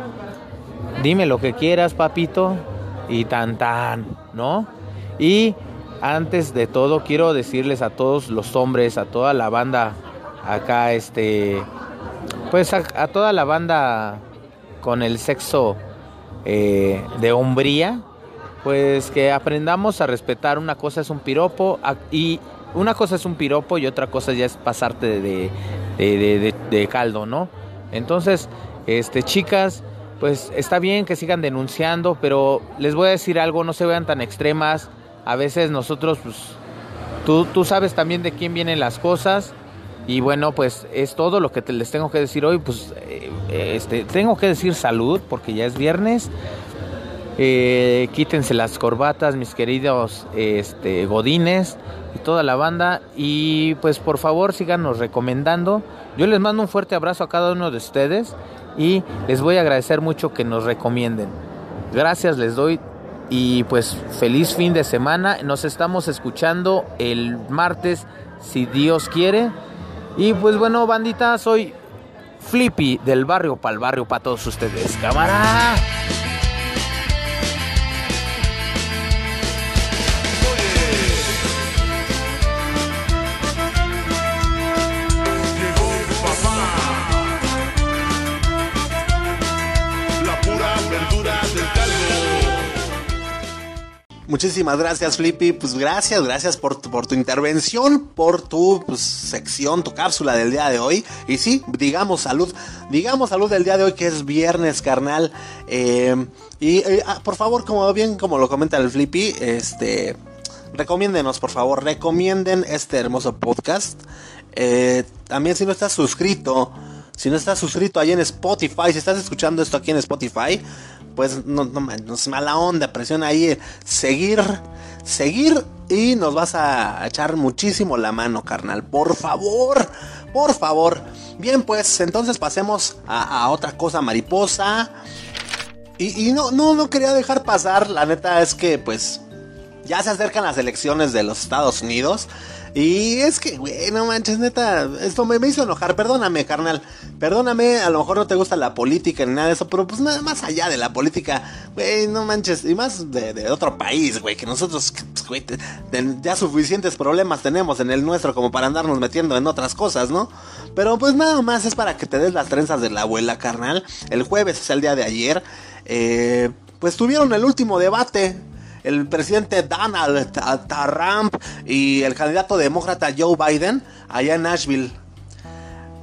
dime lo que quieras, papito, y tan tan, ¿no? Y antes de todo quiero decirles a todos los hombres, a toda la banda acá, este, pues a, toda la banda con el sexo eh, de hombría, pues que aprendamos a respetar. Una cosa es un piropo y una cosa es un piropo y otra cosa ya es pasarte de, de, de caldo, ¿no? Entonces, este, chicas, pues está bien que sigan denunciando, pero les voy a decir algo, no se vean tan extremas a veces nosotros, pues, tú, tú sabes también de quién vienen las cosas Y bueno, pues es todo lo que les tengo que decir hoy. Pues eh, este, tengo que decir salud porque ya es viernes. Eh, quítense las corbatas, mis queridos este, godines y toda la banda. Y pues por favor síganos recomendando. Yo les mando un fuerte abrazo a cada uno de ustedes y les voy a agradecer mucho que nos recomienden. Gracias les doy y pues feliz fin de semana. Nos estamos escuchando el martes si Dios quiere. Y pues bueno, bandita, soy Flippy del barrio para el barrio para todos ustedes. ¡Cámara! Muchísimas gracias, Flippy. Pues gracias, gracias por tu, por tu intervención, por tu pues, sección, tu cápsula del día de hoy. Y sí, digamos salud, digamos salud del día de hoy que es viernes, carnal. Eh, y eh, ah, por favor, como bien como lo comenta el Flippy, este, recomiéndenos, por favor, recomienden este hermoso podcast. Eh, también si no estás suscrito, si no estás suscrito ahí en Spotify, si estás escuchando esto aquí en Spotify, pues no, es mala onda, presiona ahí eh, seguir, seguir y nos vas a echar muchísimo la mano, carnal. Por favor, por favor. Bien, pues entonces pasemos a, a otra cosa mariposa. Y, y no, no, no quería dejar pasar, la neta es que pues ya se acercan las elecciones de los Estados Unidos. Y es que, güey, no manches, neta, esto me, hizo enojar. Perdóname, carnal. Perdóname, a lo mejor no te gusta la política ni nada de eso, pero pues nada más allá de la política, güey, no manches. Y más de, otro país, güey, que nosotros, pues, güey, ya suficientes problemas tenemos en el nuestro como para andarnos metiendo en otras cosas, ¿no? Pero pues nada más es para que te des las trenzas de la abuela, carnal. El jueves es el día de ayer. Eh, pues tuvieron el último debate el presidente Donald Trump y el candidato demócrata Joe Biden allá en Nashville.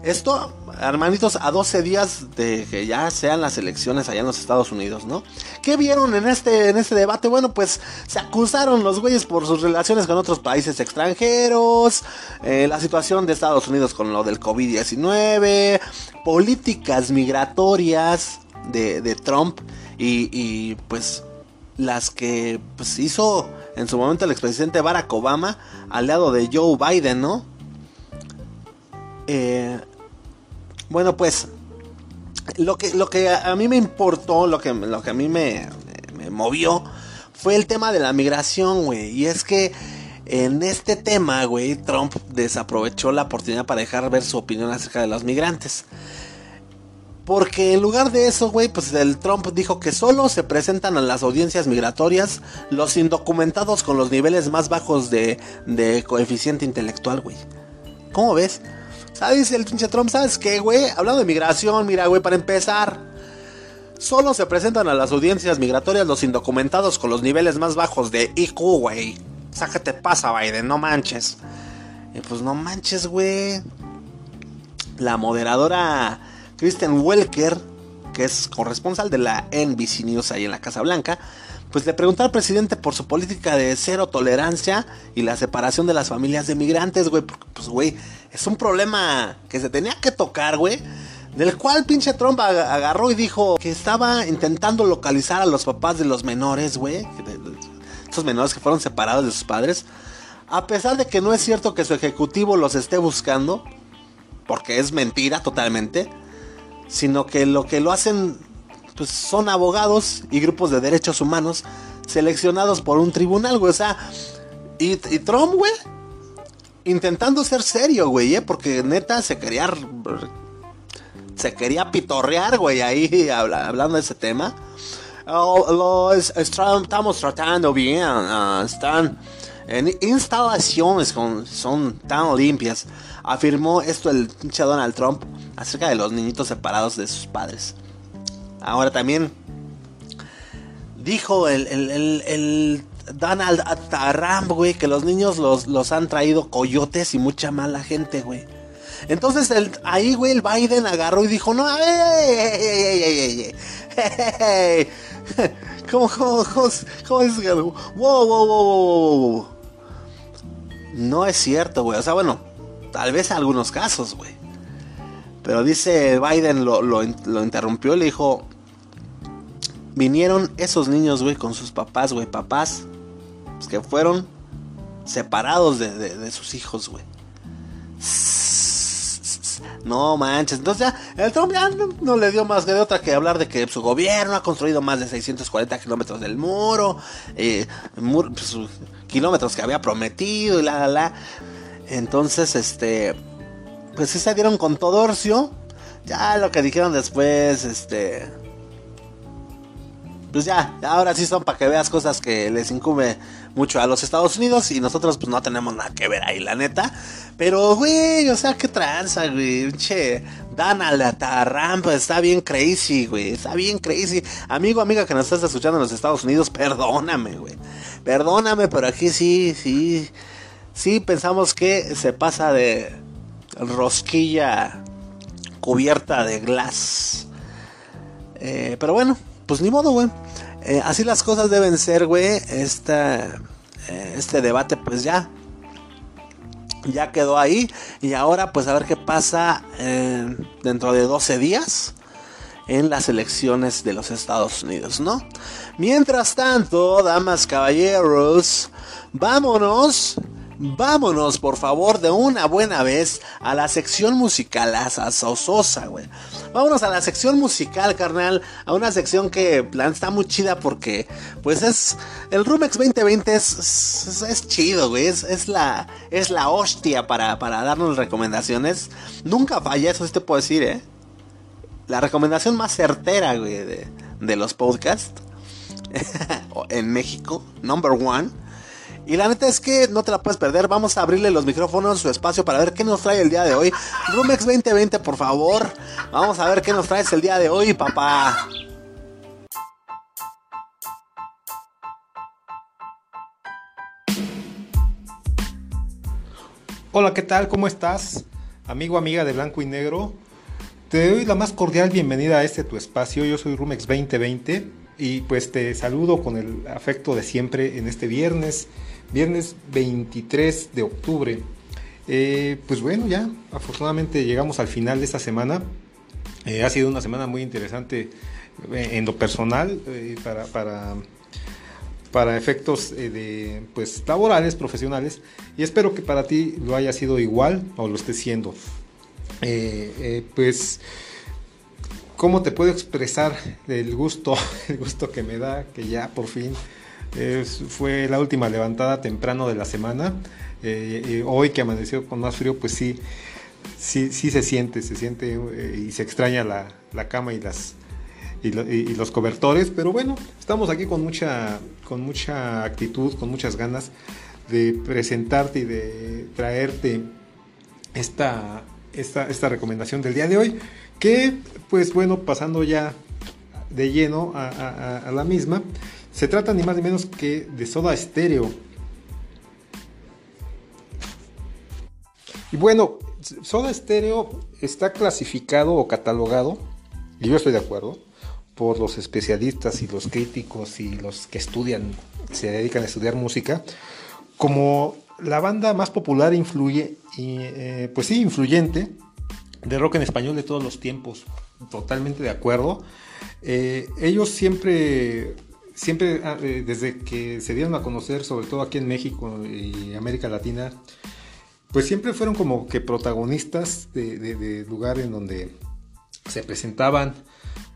Esto, hermanitos, a 12 días de que ya sean las elecciones allá en los Estados Unidos, ¿no? ¿Qué vieron en este, en este debate? Bueno, pues se acusaron los güeyes por sus relaciones con otros países extranjeros, eh, la situación de Estados Unidos con lo del COVID-19, políticas migratorias de, de Trump y, y, pues las que pues, hizo en su momento el expresidente Barack Obama, aliado de Joe Biden, ¿no? Eh, bueno, pues lo que, lo que a a mí me importó, lo que, lo que a mí me, me movió, fue el tema de la migración, güey. Y es que en este tema, güey, Trump desaprovechó la oportunidad para dejar ver su opinión acerca de los migrantes. Porque en lugar de eso, güey, pues el Trump dijo que solo se presentan a las audiencias migratorias los indocumentados con los niveles más bajos de, coeficiente intelectual, güey. ¿Cómo ves? ¿Sabes el pinche Trump? ¿Sabes qué, güey? Hablando de migración, mira, güey, para empezar. Solo se presentan a las audiencias migratorias los indocumentados con los niveles más bajos de IQ, güey. O sea, ¿qué te pasa, Biden? No manches. Y pues no manches, güey. La moderadora Kristen Welker, que es corresponsal de la NBC News ahí en la Casa Blanca, pues le preguntó al presidente por su política de cero tolerancia y la separación de las familias de migrantes, güey. Porque, pues, güey, es un problema que se tenía que tocar, güey. Del cual pinche Trump ag- agarró y dijo que estaba intentando localizar a los papás de los menores, güey. Estos menores que fueron separados de sus padres. A pesar de que no es cierto que su ejecutivo los esté buscando, porque es mentira totalmente, sino que lo que lo hacen pues son abogados y grupos de derechos humanos seleccionados por un tribunal, güey, o sea, y, y Trump, güey, intentando ser serio, güey, ¿eh? porque neta se quería se quería pitorrear, güey, ahí habla- hablando de ese tema. Oh, lo estamos tratando bien, ah, están en instalaciones son tan limpias. Afirmó esto el pinche Donald Trump acerca de los niñitos separados de sus padres. Ahora también dijo el, el, el, Donald Trump, güey, que los niños los, los han traído coyotes y mucha mala gente, güey. Entonces ahí, güey, el Biden agarró y dijo, no, ey, ey, ey, ¿Cómo, cómo, cómo, cómo es? Wow, wow, wow, wow, wow. No es cierto, güey. O sea, bueno, Tal vez en algunos casos, güey. Pero dice Biden lo, lo, lo interrumpió y le dijo, vinieron esos niños, güey, con sus papás, güey, papás pues, que fueron separados de, de, de sus hijos, güey. No manches. Entonces ya, el Trump ya no, le dio más de otra que hablar de que su gobierno ha construido más de 640 kilómetros del muro, eh, mur, pues, kilómetros que había prometido y la, la, la. Entonces, este, pues sí se dieron con todo Orcio. Ya lo que dijeron después, este, pues ya, ahora sí son para que veas cosas que les incumbe mucho a los Estados Unidos y nosotros pues no tenemos nada que ver ahí, la neta. Pero, güey, o sea, qué tranza, güey. Che, Dan a la tarrampa, está bien crazy, güey. Está bien crazy. Amigo, amiga que nos estás escuchando en los Estados Unidos, perdóname, güey. Perdóname, pero aquí sí, sí. Sí pensamos que se pasa de rosquilla cubierta de glass. Eh, pero bueno, pues ni modo, güey. Eh, así las cosas deben ser, güey. Eh, este debate, pues ya. Ya quedó ahí. Y ahora, pues a ver qué pasa eh, dentro de 12 días en las elecciones de los Estados Unidos, ¿no? Mientras tanto, damas, caballeros, vámonos Vámonos, por favor, de una buena vez a la sección musical, a Sososa, güey. Vámonos a la sección musical, carnal. A una sección que plan está muy chida porque, pues es. El Rumex 2020 es, es, chido, güey. Es, es, la, es la hostia para, para darnos recomendaciones. Nunca falla, eso sí te puedo decir, ¿eh? La recomendación más certera, güey, de, de los podcasts en México, number one. Y la neta es que no te la puedes perder. Vamos a abrirle los micrófonos, su espacio para ver qué nos trae el día de hoy. Rumex 2020, por favor. Vamos a ver qué nos traes el día de hoy, papá. Hola, ¿qué tal? ¿Cómo estás? Amigo, amiga de Blanco y Negro. Te doy la más cordial bienvenida a este tu espacio. Yo soy Rumex 2020 y pues te saludo con el afecto de siempre en este viernes viernes 23 de octubre. Eh, pues bueno, ya afortunadamente llegamos al final de esta semana. Eh, ha sido una semana muy interesante eh, en lo personal eh, para, para, para, efectos de, pues, laborales, profesionales. Y espero que para ti lo haya sido igual o lo esté siendo. pues, ¿cómo te puedo expresar el gusto, el gusto que me da que ya por fin fue la última levantada temprano de la semana. Eh, hoy que amaneció con más frío, pues sí, sí, se siente, se siente eh, y se extraña la, la cama y las y, lo, y, los cobertores. Pero bueno, estamos aquí con mucha, con mucha actitud, con muchas ganas de presentarte y de traerte esta, esta, esta recomendación del día de hoy. Que, pues bueno, pasando ya de lleno a la misma. Se trata ni más ni menos que de Soda Stereo. Y bueno, Soda Stereo está clasificado o catalogado, y yo estoy de acuerdo, por los especialistas y los críticos y los que estudian, se dedican a estudiar música, como la banda más popular influye, eh, pues sí, influyente de rock en español de todos los tiempos. Totalmente de acuerdo. Eh, ellos siempre siempre ah, eh, desde que se dieron a conocer, sobre todo aquí en México y América Latina, pues siempre fueron como que protagonistas de, de, lugar en donde se presentaban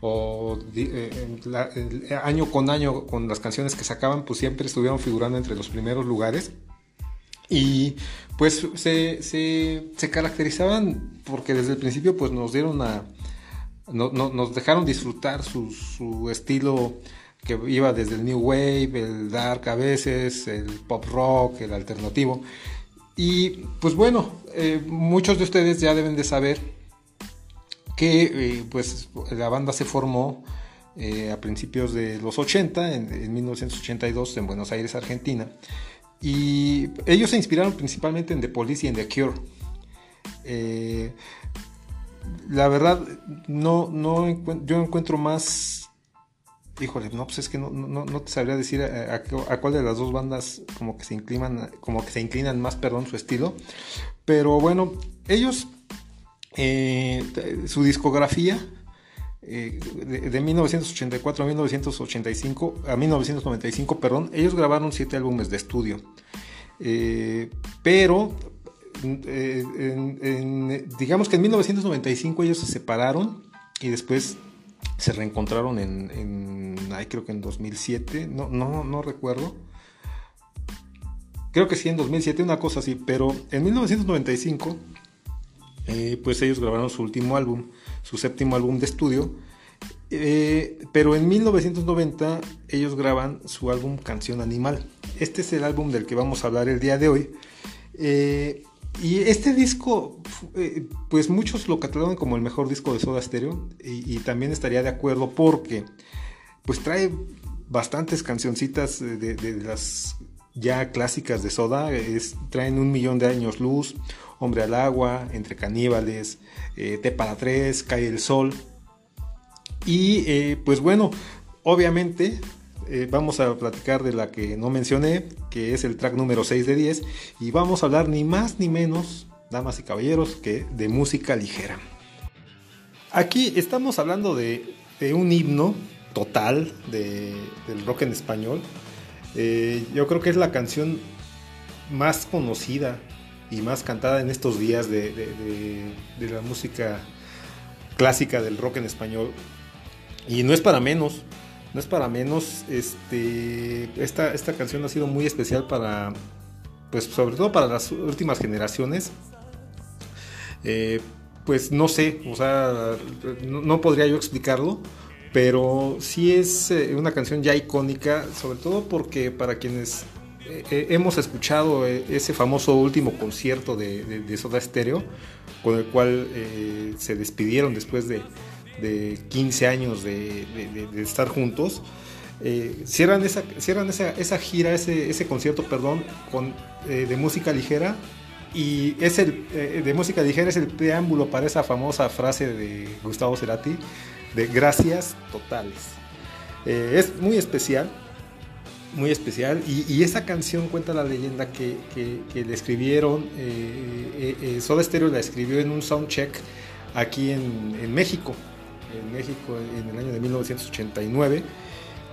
o eh, año con año con las canciones que sacaban, pues siempre estuvieron figurando entre los primeros lugares. Y pues se, se, se caracterizaban porque desde el principio pues nos dieron a... No, no, nos dejaron disfrutar su, su estilo que iba desde el New Wave, el Dark a veces, el Pop Rock, el Alternativo. Y pues bueno, eh, muchos de ustedes ya deben de saber que eh, pues la banda se formó eh, a principios de los 80, en, en, 1982 en Buenos Aires, Argentina. Y ellos se inspiraron principalmente en The Police y en The Cure. La verdad, no, no yo encuentro más híjole, no, pues es que no, no, no te sabría decir a, cuál de las dos bandas como que se inclinan, como que se inclinan más, perdón, su estilo. Pero bueno, ellos, eh, su discografía, eh, de, de, 1984 a 1985, a 1995, perdón, ellos grabaron siete álbumes de estudio. Eh, pero digamos que en 1995 ellos se separaron y después se reencontraron en, en creo que en 2007, no, no, no recuerdo. Creo que sí, en 2007, una cosa así, pero en 1995, eh, pues ellos grabaron su último álbum, su séptimo álbum de estudio, eh, pero en 1990 ellos graban su álbum Canción Animal. Este es el álbum del que vamos a hablar el día de hoy. Eh, y este disco, eh, pues muchos lo catalogan como el mejor disco de Soda Stereo y, también estaría de acuerdo porque pues trae bastantes cancioncitas de, las ya clásicas de Soda, es, traen un millón de años luz, Hombre al agua, Entre caníbales, eh, T para tres, Cae el sol. Y eh, pues bueno, obviamente eh, vamos a platicar de la que no mencioné, que es el track número 6 de 10, y vamos a hablar ni más ni menos, damas y caballeros, que de música ligera. Aquí estamos hablando de, un himno total de, del rock en español. Eh, yo creo que es la canción más conocida y más cantada en estos días de la música clásica del rock en español. Y no es para menos, no es para menos, este, esta, esta canción ha sido muy especial para, pues sobre todo para las últimas generaciones. Eh, pues no sé, o sea, no, podría yo explicarlo, pero sí es eh, una canción ya icónica, sobre todo porque para quienes eh, hemos escuchado ese famoso último concierto de, Soda Stereo, con el cual se despidieron después de, de 15 años de, estar juntos. Eh, cierran esa, cierran esa, esa gira, ese, ese, concierto, perdón, con, eh, de música ligera. Y es el, eh, de música ligera es el preámbulo para esa famosa frase de Gustavo Cerati de gracias totales. es muy especial, muy especial. Y, y, esa canción cuenta la leyenda que, que, que le escribieron, Soda Stereo la escribió en un soundcheck aquí en, en México en México en el año de 1989.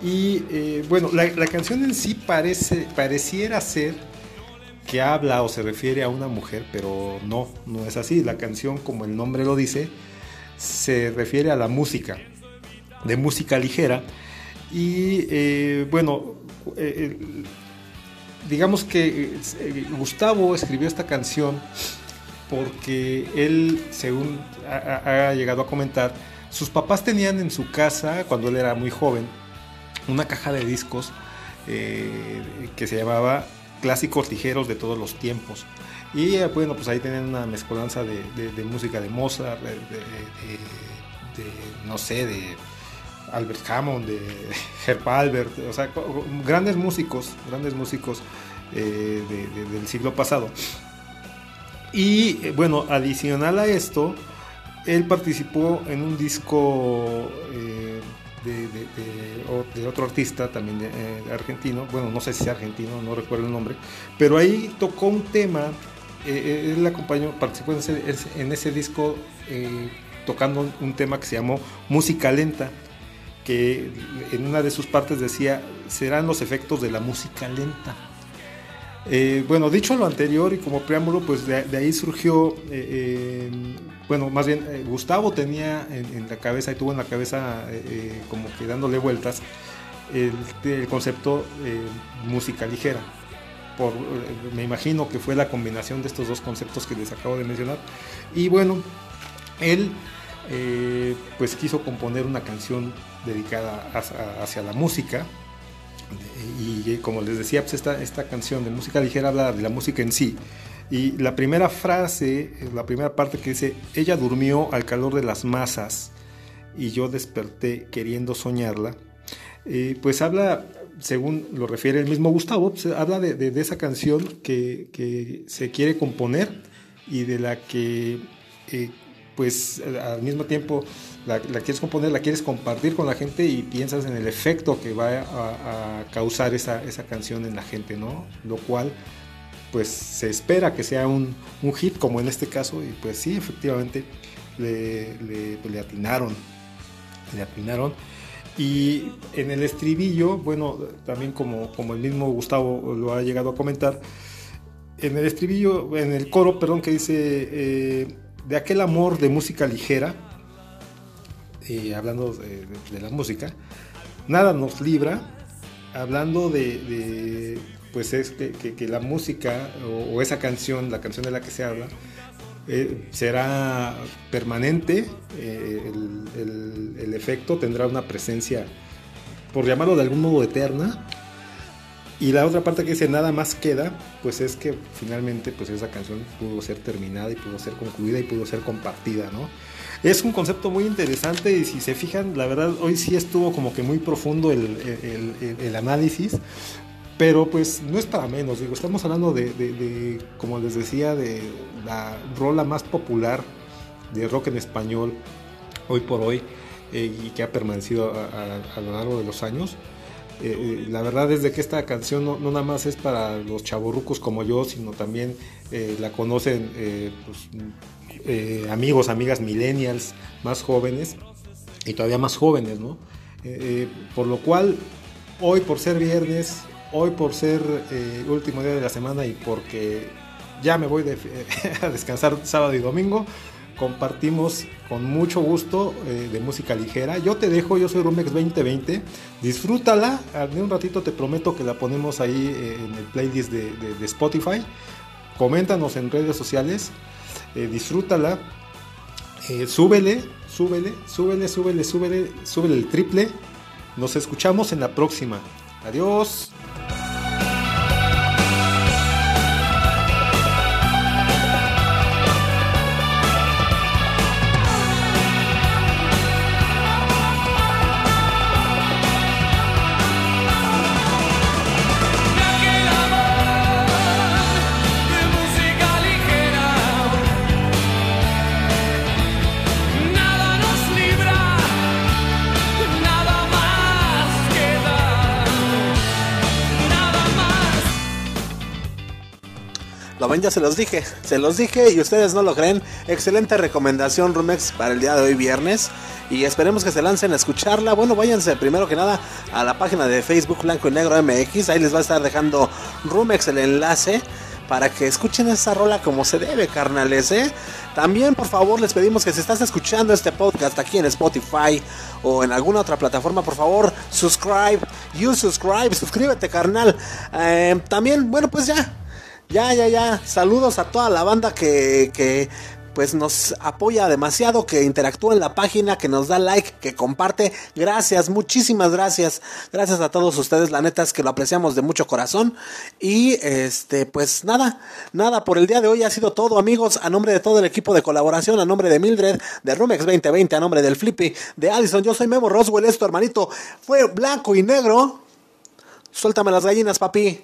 Y eh, bueno, la, canción en sí parece, pareciera ser que habla o se refiere a una mujer, pero no, no es así. La canción, como el nombre lo dice, se refiere a la música, de música ligera. Y eh, bueno, eh, digamos que Gustavo escribió esta canción porque él, según ha llegado a comentar, sus papás tenían en su casa, cuando él era muy joven, una caja de discos eh, que se llamaba Clásicos Ligeros de todos los tiempos. Y eh, bueno, pues ahí tenían una mezcolanza de, música de Mozart, de, no sé, de Albert Hammond, de Herb Albert, o sea, grandes músicos, grandes músicos eh, del siglo pasado. Y bueno, adicional a esto, él participó en un disco eh, de, otro artista también eh, argentino, bueno, no sé si es argentino, no recuerdo el nombre, pero ahí tocó un tema, eh, él acompañó, participó en ese, disco tocando un tema que se llamó Música Lenta, que en una de sus partes decía, serán los efectos de la música lenta. Eh, bueno, dicho lo anterior y como preámbulo, pues de, ahí surgió, eh, eh, bueno, más bien Gustavo tenía en, la cabeza y tuvo en la cabeza como que dándole vueltas el, concepto música ligera. Por, me imagino que fue la combinación de estos dos conceptos que les acabo de mencionar. Y bueno, él pues quiso componer una canción dedicada hacia la música y como les decía, pues esta, esta canción de música ligera habla de la música en sí. Y la primera frase, la primera parte que dice, ella durmió al calor de las masas y yo desperté queriendo soñarla, eh, pues habla, según lo refiere el mismo Gustavo, pues habla de, de, de esa canción que, que, se quiere componer y de la que eh, pues eh, al mismo tiempo la, la quieres componer, la quieres compartir con la gente y piensas en el efecto que va a, causar esa, esa canción en la gente, ¿no? Lo cual pues se espera que sea un, un hit como en este caso y pues sí, efectivamente le, le, le atinaron, le atinaron. Y en el estribillo, bueno, también como, como el mismo Gustavo lo ha llegado a comentar, en el estribillo, en el coro, perdón, que dice, eh, de aquel amor de música ligera, hablando de, la música, nada nos libra, hablando de, pues es que, la música o, esa canción, la canción de la que se habla, eh, será permanente, eh, el efecto tendrá una presencia, por llamarlo de algún modo, eterna. Y la otra parte que dice nada más queda, pues es que finalmente pues esa canción pudo ser terminada y pudo ser concluida y pudo ser compartida, ¿no? Es un concepto muy interesante y si se fijan, la verdad hoy sí estuvo como que muy profundo el, el- el- el análisis, pero pues no es para menos, digo, estamos hablando de, de- de, como les decía, de la rola más popular de rock en español hoy por hoy eh, y que ha permanecido a, a- a lo largo de los años. Eh, la verdad es que esta canción no, no nada más es para los chavorrucos como yo, sino también eh, la conocen eh, pues, amigos, amigas millennials más jóvenes y todavía más jóvenes, ¿no? Por lo cual, hoy por ser viernes, hoy por ser último día de la semana y porque ya me voy de- a descansar sábado y domingo, compartimos con mucho gusto eh, de música ligera. Yo te dejo, yo soy Rumex 2020, disfrútala, de un ratito te prometo que la ponemos ahí eh, en el playlist de, Spotify. Coméntanos en redes sociales, eh, disfrútala, súbele, súbele, súbele, súbele, súbele, súbele el triple. Nos escuchamos en la próxima. Adiós. Ven, ya se los dije, se los dije y ustedes no lo creen. Excelente recomendación Rumex para el día de hoy viernes y esperemos que se lancen a escucharla. Bueno, váyanse primero que nada a la página de Facebook Blanco y Negro MX, ahí les va a estar dejando Rumex el enlace para que escuchen esa rola como se debe, carnales, ¿eh? También, por favor, les pedimos que si estás escuchando este podcast aquí en Spotify o en alguna otra plataforma, por favor, subscribe, you subscribe, suscríbete, carnal. Eh, también, bueno, pues ya, ya, ya, ya. Saludos a toda la banda que, que pues nos apoya demasiado, que interactúa en la página, que nos da like, que comparte. Gracias, muchísimas gracias. Gracias a todos ustedes. La neta es que lo apreciamos de mucho corazón. Y este, pues nada, nada, por el día de hoy ha sido todo, amigos. A nombre de todo el equipo de colaboración, a nombre de Mildred, de Rumex 2020, a nombre del Flippy, de Allison, yo soy Memo Roswell, esto hermanito. Fue blanco y negro. Suéltame las gallinas, papi.